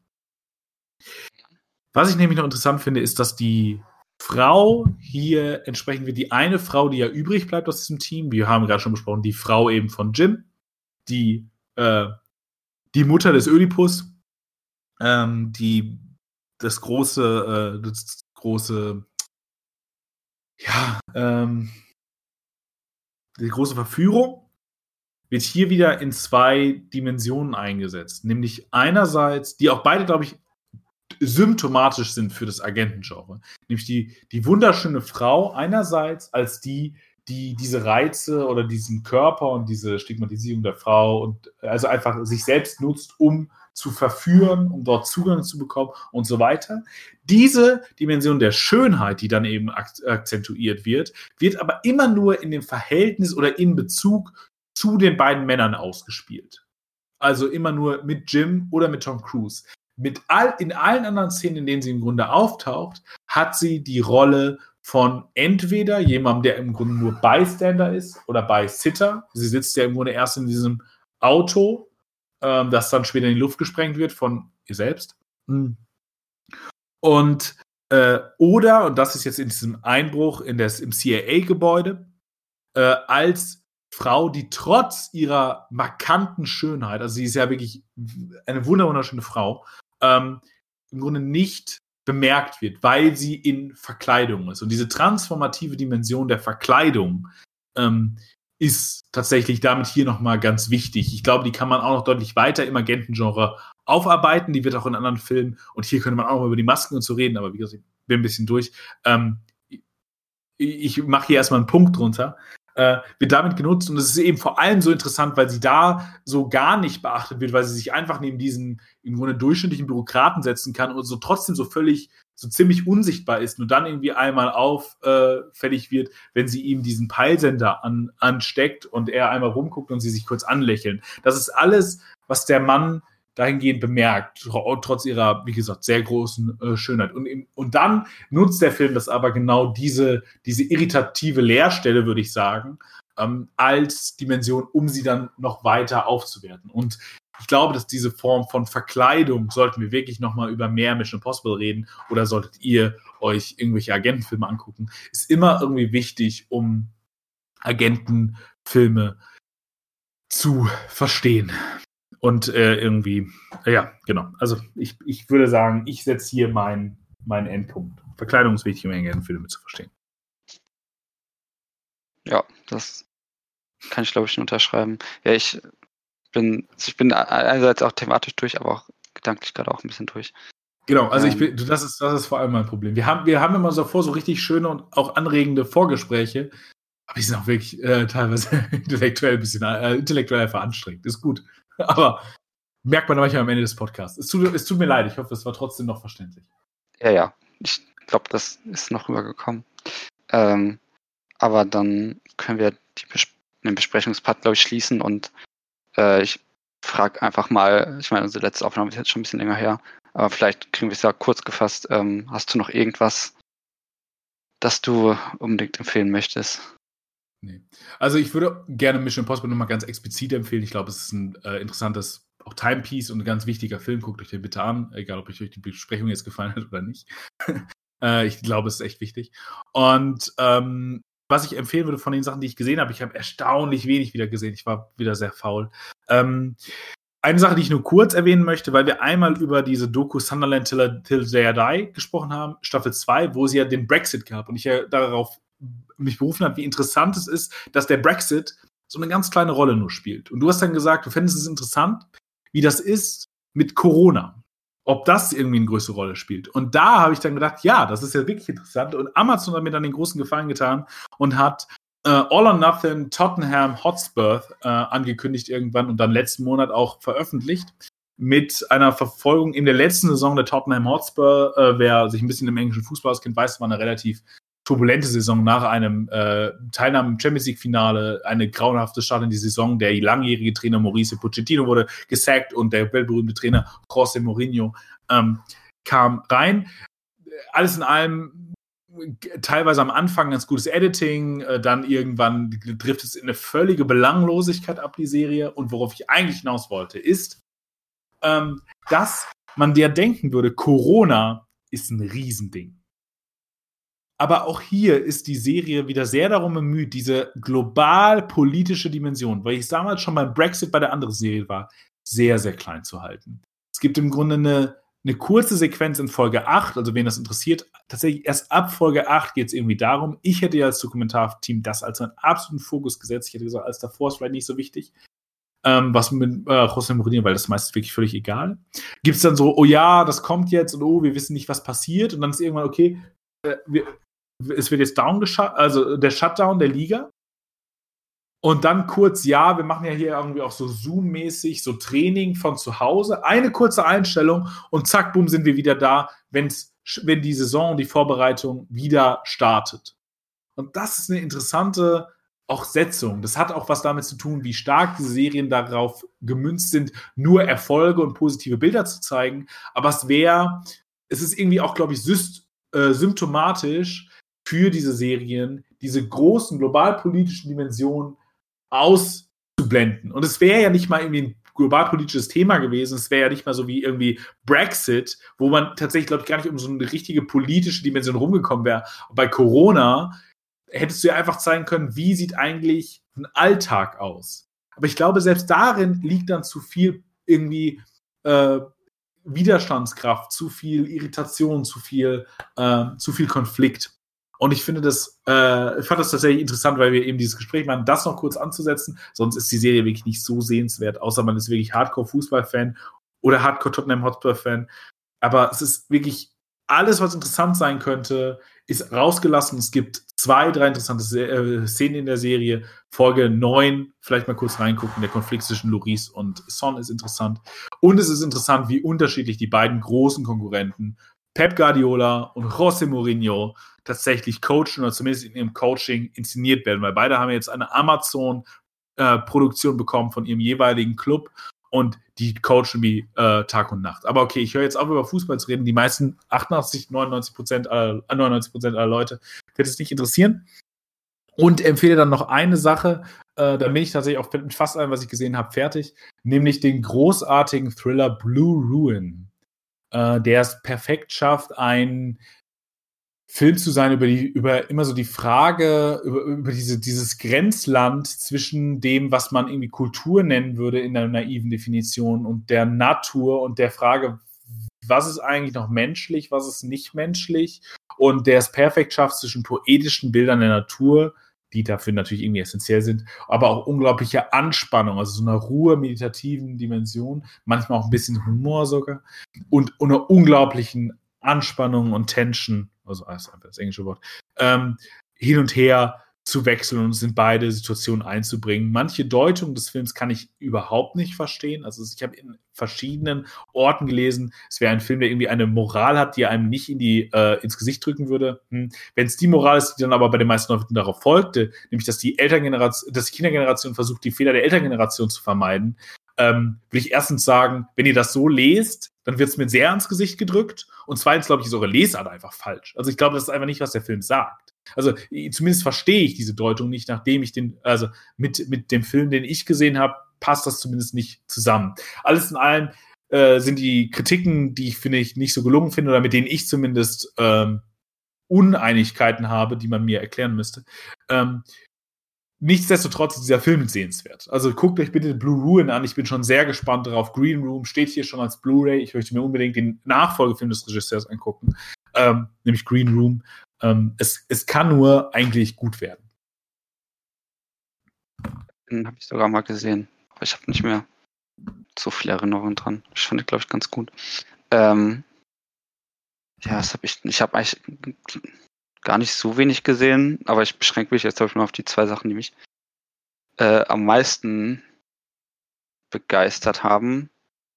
Was ich nämlich noch interessant finde, ist, dass die Frau, hier entsprechen wir die eine Frau, die ja übrig bleibt aus diesem Team. Wir haben gerade schon besprochen, die Frau eben von Jim, die, äh, die Mutter des Ödipus, ähm, die das große, äh, das große, ja, ähm, die große Verführung wird hier wieder in zwei Dimensionen eingesetzt. Nämlich einerseits, die auch beide, glaube ich, symptomatisch sind für das Agentengenre. Nämlich die, die wunderschöne Frau einerseits als die, die diese Reize oder diesen Körper und diese Stigmatisierung der Frau und also einfach sich selbst nutzt, um zu verführen, um dort Zugang zu bekommen und so weiter. Diese Dimension der Schönheit, die dann eben akzentuiert wird, wird aber immer nur in dem Verhältnis oder in Bezug zu den beiden Männern ausgespielt. Also immer nur mit Jim oder mit Tom Cruise mit all, in allen anderen Szenen, in denen sie im Grunde auftaucht, hat sie die Rolle von entweder jemandem, der im Grunde nur Bystander ist oder Bysitter. Sie sitzt ja im Grunde erst in diesem Auto, ähm, das dann später in die Luft gesprengt wird von ihr selbst. Hm. Und äh, oder, und das ist jetzt in diesem Einbruch in das, im CIA-Gebäude, äh, als Frau, die trotz ihrer markanten Schönheit, also sie ist ja wirklich eine wunderschöne Frau, ähm, im Grunde nicht bemerkt wird, weil sie in Verkleidung ist. Und diese transformative Dimension der Verkleidung ähm, ist tatsächlich damit hier nochmal ganz wichtig. Ich glaube, die kann man auch noch deutlich weiter im Agentengenre aufarbeiten. Die wird auch in anderen Filmen, und hier könnte man auch noch über die Masken und so reden, aber wie gesagt, ich bin ein bisschen durch. Ähm, ich mache hier erstmal einen Punkt drunter, äh, wird damit genutzt und es ist eben vor allem so interessant, weil sie da so gar nicht beachtet wird, weil sie sich einfach neben diesen im Grunde durchschnittlichen Bürokraten setzen kann und so trotzdem so völlig so ziemlich unsichtbar ist, nur dann irgendwie einmal auffällig äh, wird, wenn sie ihm diesen Peilsender an, ansteckt und er einmal rumguckt und sie sich kurz anlächeln. Das ist alles, was der Mann dahingehend bemerkt, trotz ihrer, wie gesagt, sehr großen äh, Schönheit. Und, und dann nutzt der Film das aber genau diese, diese irritative Leerstelle, würde ich sagen, ähm, als Dimension, um sie dann noch weiter aufzuwerten. Und ich glaube, dass diese Form von Verkleidung, sollten wir wirklich nochmal über mehr Mission Possible reden oder solltet ihr euch irgendwelche Agentenfilme angucken, ist immer irgendwie wichtig, um Agentenfilme zu verstehen. Und äh, irgendwie, ja, genau. Also ich, ich würde sagen, ich setze hier meinen mein Endpunkt. Verkleidung ist wichtig, um Agentenfilme zu verstehen. Ja, das kann ich, glaube ich, unterschreiben. Ja, ich bin, also ich bin einerseits auch thematisch durch, aber auch gedanklich gerade auch ein bisschen durch. Genau, also ich ähm. bin, das ist, das ist vor allem mein Problem. Wir haben, wir haben immer so vor, so richtig schöne und auch anregende Vorgespräche, aber die sind auch wirklich äh, teilweise intellektuell ein bisschen äh, intellektuell einfach anstrengend. Ist gut. Aber merkt man manchmal am Ende des Podcasts. Es tut, es tut mir leid, ich hoffe, es war trotzdem noch verständlich. Ja, ja. Ich glaube, das ist noch rübergekommen. Ähm, aber dann können wir Bes den Besprechungspart, glaube ich, schließen und äh, ich frage einfach mal, ich meine, unsere letzte Aufnahme ist jetzt schon ein bisschen länger her, aber vielleicht kriegen wir es ja kurz gefasst. Ähm, hast du noch irgendwas, das du unbedingt empfehlen möchtest? Nee. Also ich würde gerne Mission Impossible nochmal ganz explizit empfehlen. Ich glaube, es ist ein äh, interessantes auch Timepiece und ein ganz wichtiger Film. Guckt euch den bitte an, egal ob euch die Besprechung jetzt gefallen hat oder nicht. äh, ich glaube, es ist echt wichtig. Und ähm, was ich empfehlen würde von den Sachen, die ich gesehen habe, ich habe erstaunlich wenig wieder gesehen. Ich war wieder sehr faul. Ähm, eine Sache, die ich nur kurz erwähnen möchte, weil wir einmal über diese Doku Sunderland Till, Till They Die gesprochen haben, Staffel 2, wo sie ja den Brexit gab und ich ja darauf mich berufen habe, wie interessant es ist, dass der Brexit so eine ganz kleine Rolle nur spielt. Und du hast dann gesagt, du fändest es interessant, wie das ist mit Corona ob das irgendwie eine größere Rolle spielt. Und da habe ich dann gedacht, ja, das ist ja wirklich interessant. Und Amazon hat mir dann den großen Gefallen getan und hat äh, All or Nothing Tottenham Hotspur äh, angekündigt irgendwann und dann letzten Monat auch veröffentlicht mit einer Verfolgung in der letzten Saison der Tottenham Hotspur. Äh, wer sich ein bisschen im englischen Fußball auskennt, weiß, war eine relativ turbulente Saison nach einem äh, Teilnahme im Champions League Finale, eine grauenhafte Start in die Saison. Der langjährige Trainer Mauricio Pochettino wurde gesackt und der weltberühmte Trainer José Mourinho ähm, kam rein. Alles in allem teilweise am Anfang ganz gutes Editing, äh, dann irgendwann trifft es in eine völlige Belanglosigkeit ab, die Serie. Und worauf ich eigentlich hinaus wollte, ist, ähm, dass man der denken würde, Corona ist ein Riesending. Aber auch hier ist die Serie wieder sehr darum bemüht, diese global politische Dimension, weil ich damals schon beim Brexit bei der anderen Serie war, sehr, sehr klein zu halten. Es gibt im Grunde eine, eine kurze Sequenz in Folge 8, also wen das interessiert, tatsächlich erst ab Folge 8 geht es irgendwie darum. Ich hätte ja als Dokumentarteam das als einen absoluten Fokus gesetzt. Ich hätte gesagt, als davor ist vielleicht nicht so wichtig. Ähm, was mit äh, José Mourinho, weil das meist wirklich völlig egal. Gibt es dann so, oh ja, das kommt jetzt und oh, wir wissen nicht, was passiert. Und dann ist irgendwann, okay, äh, wir, es wird jetzt down also der Shutdown der Liga. Und dann kurz, ja, wir machen ja hier irgendwie auch so Zoom-mäßig, so Training von zu Hause. Eine kurze Einstellung und zack, bumm, sind wir wieder da, wenn's, wenn die Saison, die Vorbereitung wieder startet. Und das ist eine interessante auch Setzung. Das hat auch was damit zu tun, wie stark diese Serien darauf gemünzt sind, nur Erfolge und positive Bilder zu zeigen. Aber es wäre, es ist irgendwie auch, glaube ich, syst, äh, symptomatisch für diese Serien diese großen globalpolitischen Dimensionen auszublenden. Und es wäre ja nicht mal irgendwie ein globalpolitisches Thema gewesen. Es wäre ja nicht mal so wie irgendwie Brexit, wo man tatsächlich, glaube ich, gar nicht um so eine richtige politische Dimension rumgekommen wäre. Bei Corona hättest du ja einfach zeigen können, wie sieht eigentlich ein Alltag aus. Aber ich glaube, selbst darin liegt dann zu viel irgendwie äh, Widerstandskraft, zu viel Irritation, zu viel, äh, zu viel Konflikt. Und ich finde das, äh, ich fand das tatsächlich interessant, weil wir eben dieses Gespräch machen, das noch kurz anzusetzen. Sonst ist die Serie wirklich nicht so sehenswert, außer man ist wirklich Hardcore-Fußball-Fan oder Hardcore-Tottenham Hotspur-Fan. Aber es ist wirklich alles, was interessant sein könnte, ist rausgelassen. Es gibt zwei, drei interessante äh, Szenen in der Serie. Folge 9, vielleicht mal kurz reingucken. Der Konflikt zwischen Loris und Son ist interessant. Und es ist interessant, wie unterschiedlich die beiden großen Konkurrenten, Pep Guardiola und José Mourinho, tatsächlich coachen oder zumindest in ihrem Coaching inszeniert werden, weil beide haben jetzt eine Amazon-Produktion äh, bekommen von ihrem jeweiligen Club und die coachen wie äh, Tag und Nacht. Aber okay, ich höre jetzt auf, über Fußball zu reden. Die meisten 88, 99 Prozent aller, 99 Prozent aller Leute wird es nicht interessieren. Und empfehle dann noch eine Sache, äh, da bin ich tatsächlich auch mit fast allem, was ich gesehen habe, fertig, nämlich den großartigen Thriller Blue Ruin, äh, der es perfekt schafft, ein Film zu sein über die, über immer so die Frage, über, über diese, dieses Grenzland zwischen dem, was man irgendwie Kultur nennen würde in der naiven Definition und der Natur und der Frage, was ist eigentlich noch menschlich, was ist nicht menschlich? Und der es perfekt schafft zwischen poetischen Bildern der Natur, die dafür natürlich irgendwie essentiell sind, aber auch unglaubliche Anspannung, also so einer Ruhe, meditativen Dimension, manchmal auch ein bisschen Humor sogar und, und einer unglaublichen Anspannung und Tension also einfach das englische Wort, ähm, hin und her zu wechseln und in beide Situationen einzubringen. Manche Deutung des Films kann ich überhaupt nicht verstehen. Also ich habe in verschiedenen Orten gelesen, es wäre ein Film, der irgendwie eine Moral hat, die einem nicht in die, äh, ins Gesicht drücken würde. Hm. Wenn es die Moral ist, die dann aber bei den meisten Leuten darauf folgte, nämlich dass die Elterngeneration, dass die Kindergeneration versucht, die Fehler der Elterngeneration zu vermeiden, ähm, will ich erstens sagen, wenn ihr das so lest, dann wird es mir sehr ans Gesicht gedrückt. Und zweitens, glaube ich, ist eure Lesart einfach falsch. Also ich glaube, das ist einfach nicht, was der Film sagt. Also zumindest verstehe ich diese Deutung nicht, nachdem ich den, also mit, mit dem Film, den ich gesehen habe, passt das zumindest nicht zusammen. Alles in allem äh, sind die Kritiken, die ich finde ich nicht so gelungen finde oder mit denen ich zumindest ähm, Uneinigkeiten habe, die man mir erklären müsste, ähm, Nichtsdestotrotz ist dieser Film sehenswert. Also guckt euch bitte Blue Ruin an. Ich bin schon sehr gespannt darauf. Green Room steht hier schon als Blu-ray. Ich möchte mir unbedingt den Nachfolgefilm des Regisseurs angucken, ähm, nämlich Green Room. Ähm, es, es kann nur eigentlich gut werden. Den habe ich sogar mal gesehen, aber ich habe nicht mehr so viele Erinnerungen dran. Ich fand, glaube ich, ganz gut. Ähm, ja, das habe ich. Ich habe eigentlich gar nicht so wenig gesehen, aber ich beschränke mich jetzt, glaube ich, mal auf die zwei Sachen, die mich äh, am meisten begeistert haben,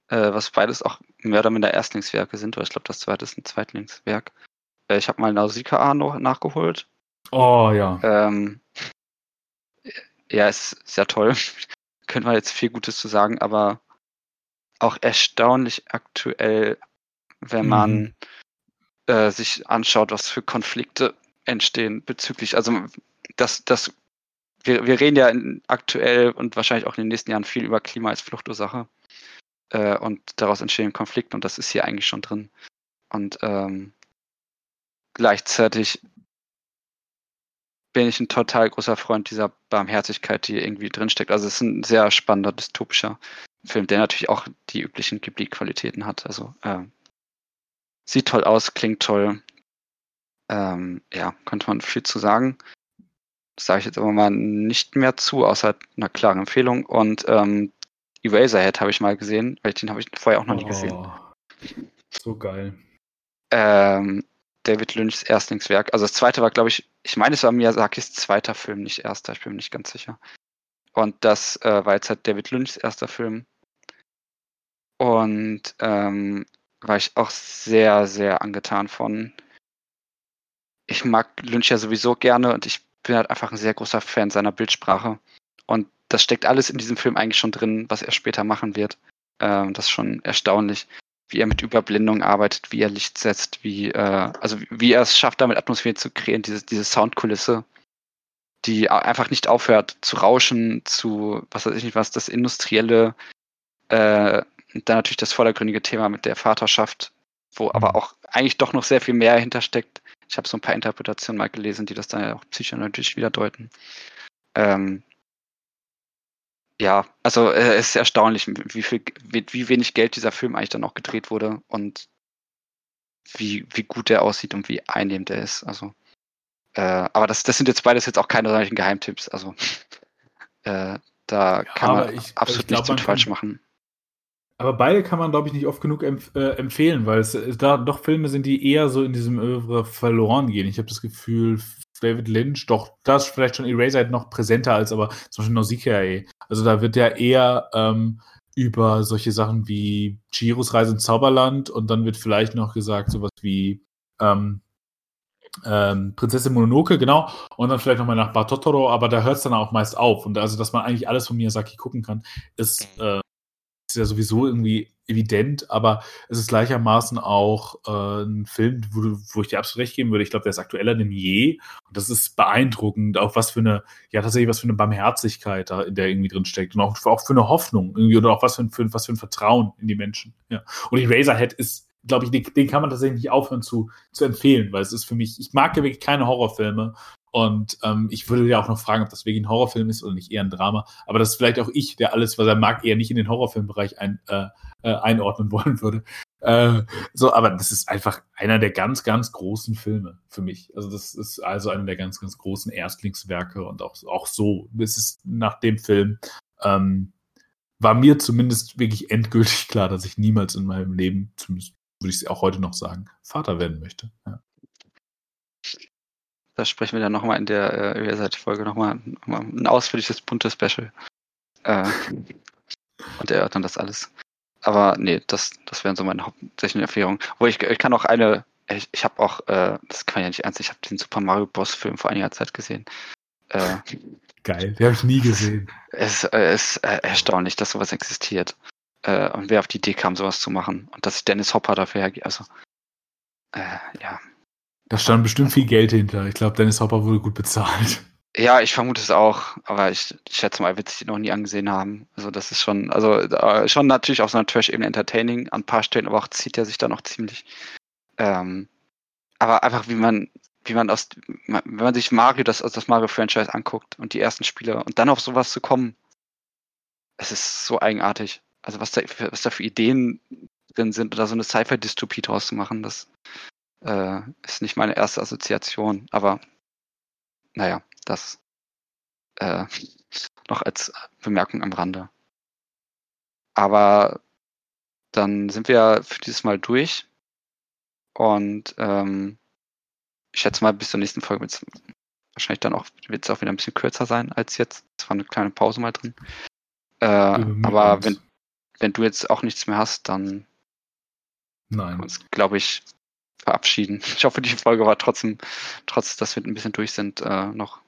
äh, was beides auch mehr oder minder Erstlingswerke sind, oder ich glaube, das zweite ist ein Zweitlingswerk. Äh, ich habe mal Nausicaa noch nachgeholt. Oh ja. Ähm, ja, ist sehr toll. Können wir jetzt viel Gutes zu sagen, aber auch erstaunlich aktuell, wenn man mhm. äh, sich anschaut, was für Konflikte entstehen bezüglich, also das, das, wir, wir reden ja aktuell und wahrscheinlich auch in den nächsten Jahren viel über Klima als Fluchtursache äh, und daraus entstehen Konflikte und das ist hier eigentlich schon drin. Und ähm, gleichzeitig bin ich ein total großer Freund dieser Barmherzigkeit, die irgendwie drinsteckt. Also es ist ein sehr spannender, dystopischer Film, der natürlich auch die üblichen Ghibli-Qualitäten hat. Also äh, sieht toll aus, klingt toll, ähm, ja, könnte man viel zu sagen. Das sage ich jetzt aber mal nicht mehr zu, außer einer klaren Empfehlung. Und ähm, Eraserhead habe ich mal gesehen, weil den habe ich vorher auch noch oh, nicht gesehen. Oh, so geil. Ähm, David Lynchs Erstlingswerk. Also das zweite war, glaube ich, ich meine, es war Miyazakis zweiter Film, nicht erster, ich bin mir nicht ganz sicher. Und das äh, war jetzt halt David Lynchs erster Film. Und ähm, war ich auch sehr, sehr angetan von ich mag Lynch ja sowieso gerne und ich bin halt einfach ein sehr großer Fan seiner Bildsprache. Und das steckt alles in diesem Film eigentlich schon drin, was er später machen wird. Ähm, das ist schon erstaunlich, wie er mit Überblendung arbeitet, wie er Licht setzt, wie, äh, also wie er es schafft, damit Atmosphäre zu kreieren, diese, diese Soundkulisse, die einfach nicht aufhört zu rauschen, zu, was weiß ich nicht was, das industrielle, äh, dann natürlich das vordergründige Thema mit der Vaterschaft, wo aber mhm. auch eigentlich doch noch sehr viel mehr hintersteckt. Ich habe so ein paar Interpretationen mal gelesen, die das dann ja auch psychoanalytisch wieder deuten. Ähm, ja, also äh, es ist erstaunlich, wie, viel, wie, wie, wenig Geld dieser Film eigentlich dann auch gedreht wurde und wie, wie gut der aussieht und wie einnehmend er ist. Also, äh, aber das, das sind jetzt beides jetzt auch keine solchen Geheimtipps. Also äh, da ja, kann man ich, absolut ich glaub, nichts mit falsch machen. Aber beide kann man, glaube ich, nicht oft genug empf äh, empfehlen, weil es da doch Filme sind, die eher so in diesem Övre verloren gehen. Ich habe das Gefühl, David Lynch, doch das vielleicht schon Eraserhead noch präsenter als aber zum Beispiel Nausicaa. Also da wird ja eher ähm, über solche Sachen wie Chiros Reise ins Zauberland und dann wird vielleicht noch gesagt sowas wie ähm, ähm, Prinzessin Mononoke, genau, und dann vielleicht nochmal nach Bartotoro, aber da hört es dann auch meist auf. Und also, dass man eigentlich alles von Miyazaki gucken kann, ist, äh, ist ja sowieso irgendwie evident, aber es ist gleichermaßen auch äh, ein Film, wo, wo ich dir absolut recht geben würde. Ich glaube, der ist aktueller denn je. Und das ist beeindruckend, auch was für eine, ja, tatsächlich was für eine Barmherzigkeit da in der irgendwie drin steckt. Und auch, auch für eine Hoffnung irgendwie oder auch was für, ein, für, was für ein Vertrauen in die Menschen. Ja. Und Eraserhead ist glaube ich, den, den, kann man tatsächlich nicht aufhören zu, zu empfehlen, weil es ist für mich, ich mag ja wirklich keine Horrorfilme und ähm, ich würde ja auch noch fragen, ob das wirklich ein Horrorfilm ist oder nicht eher ein Drama, aber das ist vielleicht auch ich, der alles, was er mag, eher nicht in den Horrorfilmbereich ein, äh, äh, einordnen wollen würde. Äh, so, aber das ist einfach einer der ganz, ganz großen Filme für mich. Also das ist also einer der ganz, ganz großen Erstlingswerke und auch, auch so. Es ist nach dem Film ähm, war mir zumindest wirklich endgültig klar, dass ich niemals in meinem Leben, zumindest würde ich auch heute noch sagen, Vater werden möchte. Ja. Da sprechen wir dann nochmal in der äh, Folge nochmal noch mal ein ausführliches buntes Special. Äh, und erörtern das alles. Aber nee, das, das wären so meine hauptsächlichen Erfahrungen. Wo ich, ich kann auch eine, ich, ich habe auch, äh, das kann ich ja nicht ernst, ich habe den Super Mario Bros. Film vor einiger Zeit gesehen. Äh, Geil, den habe ich nie gesehen. Es äh, ist äh, erstaunlich, dass sowas existiert. Äh, und wer auf die Idee kam, sowas zu machen. Und dass sich Dennis Hopper dafür hergeht. Also, äh, ja. Da stand bestimmt viel Geld hinter. Ich glaube, Dennis Hopper wurde gut bezahlt. Ja, ich vermute es auch, aber ich, schätze mal, er wird sich die noch nie angesehen haben. Also das ist schon, also äh, schon natürlich auf so einer Trash-Ebene entertaining an ein paar Stellen, aber auch zieht er sich da noch ziemlich. Ähm, aber einfach wie man, wie man aus, wenn man sich Mario, das, also das Mario-Franchise anguckt und die ersten Spiele und dann auf sowas zu kommen, es ist so eigenartig also was da, für, was da für Ideen drin sind, oder so eine Sci-Fi-Dystopie draus zu machen, das äh, ist nicht meine erste Assoziation. Aber naja, das äh, noch als Bemerkung am Rande. Aber dann sind wir für dieses Mal durch. Und ähm, ich schätze mal, bis zur nächsten Folge wird es wahrscheinlich dann auch, wird es auch wieder ein bisschen kürzer sein als jetzt. Es war eine kleine Pause mal drin. Äh, aber wenn, wenn du jetzt auch nichts mehr hast, dann Nein. uns, glaube ich, verabschieden. Ich hoffe, die Folge war trotzdem, trotz dass wir ein bisschen durch sind, äh, noch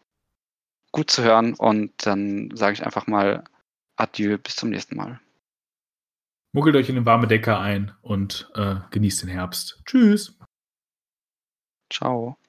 gut zu hören. Und dann sage ich einfach mal Adieu, bis zum nächsten Mal. Muggelt euch in eine warme Decke ein und äh, genießt den Herbst. Tschüss. Ciao.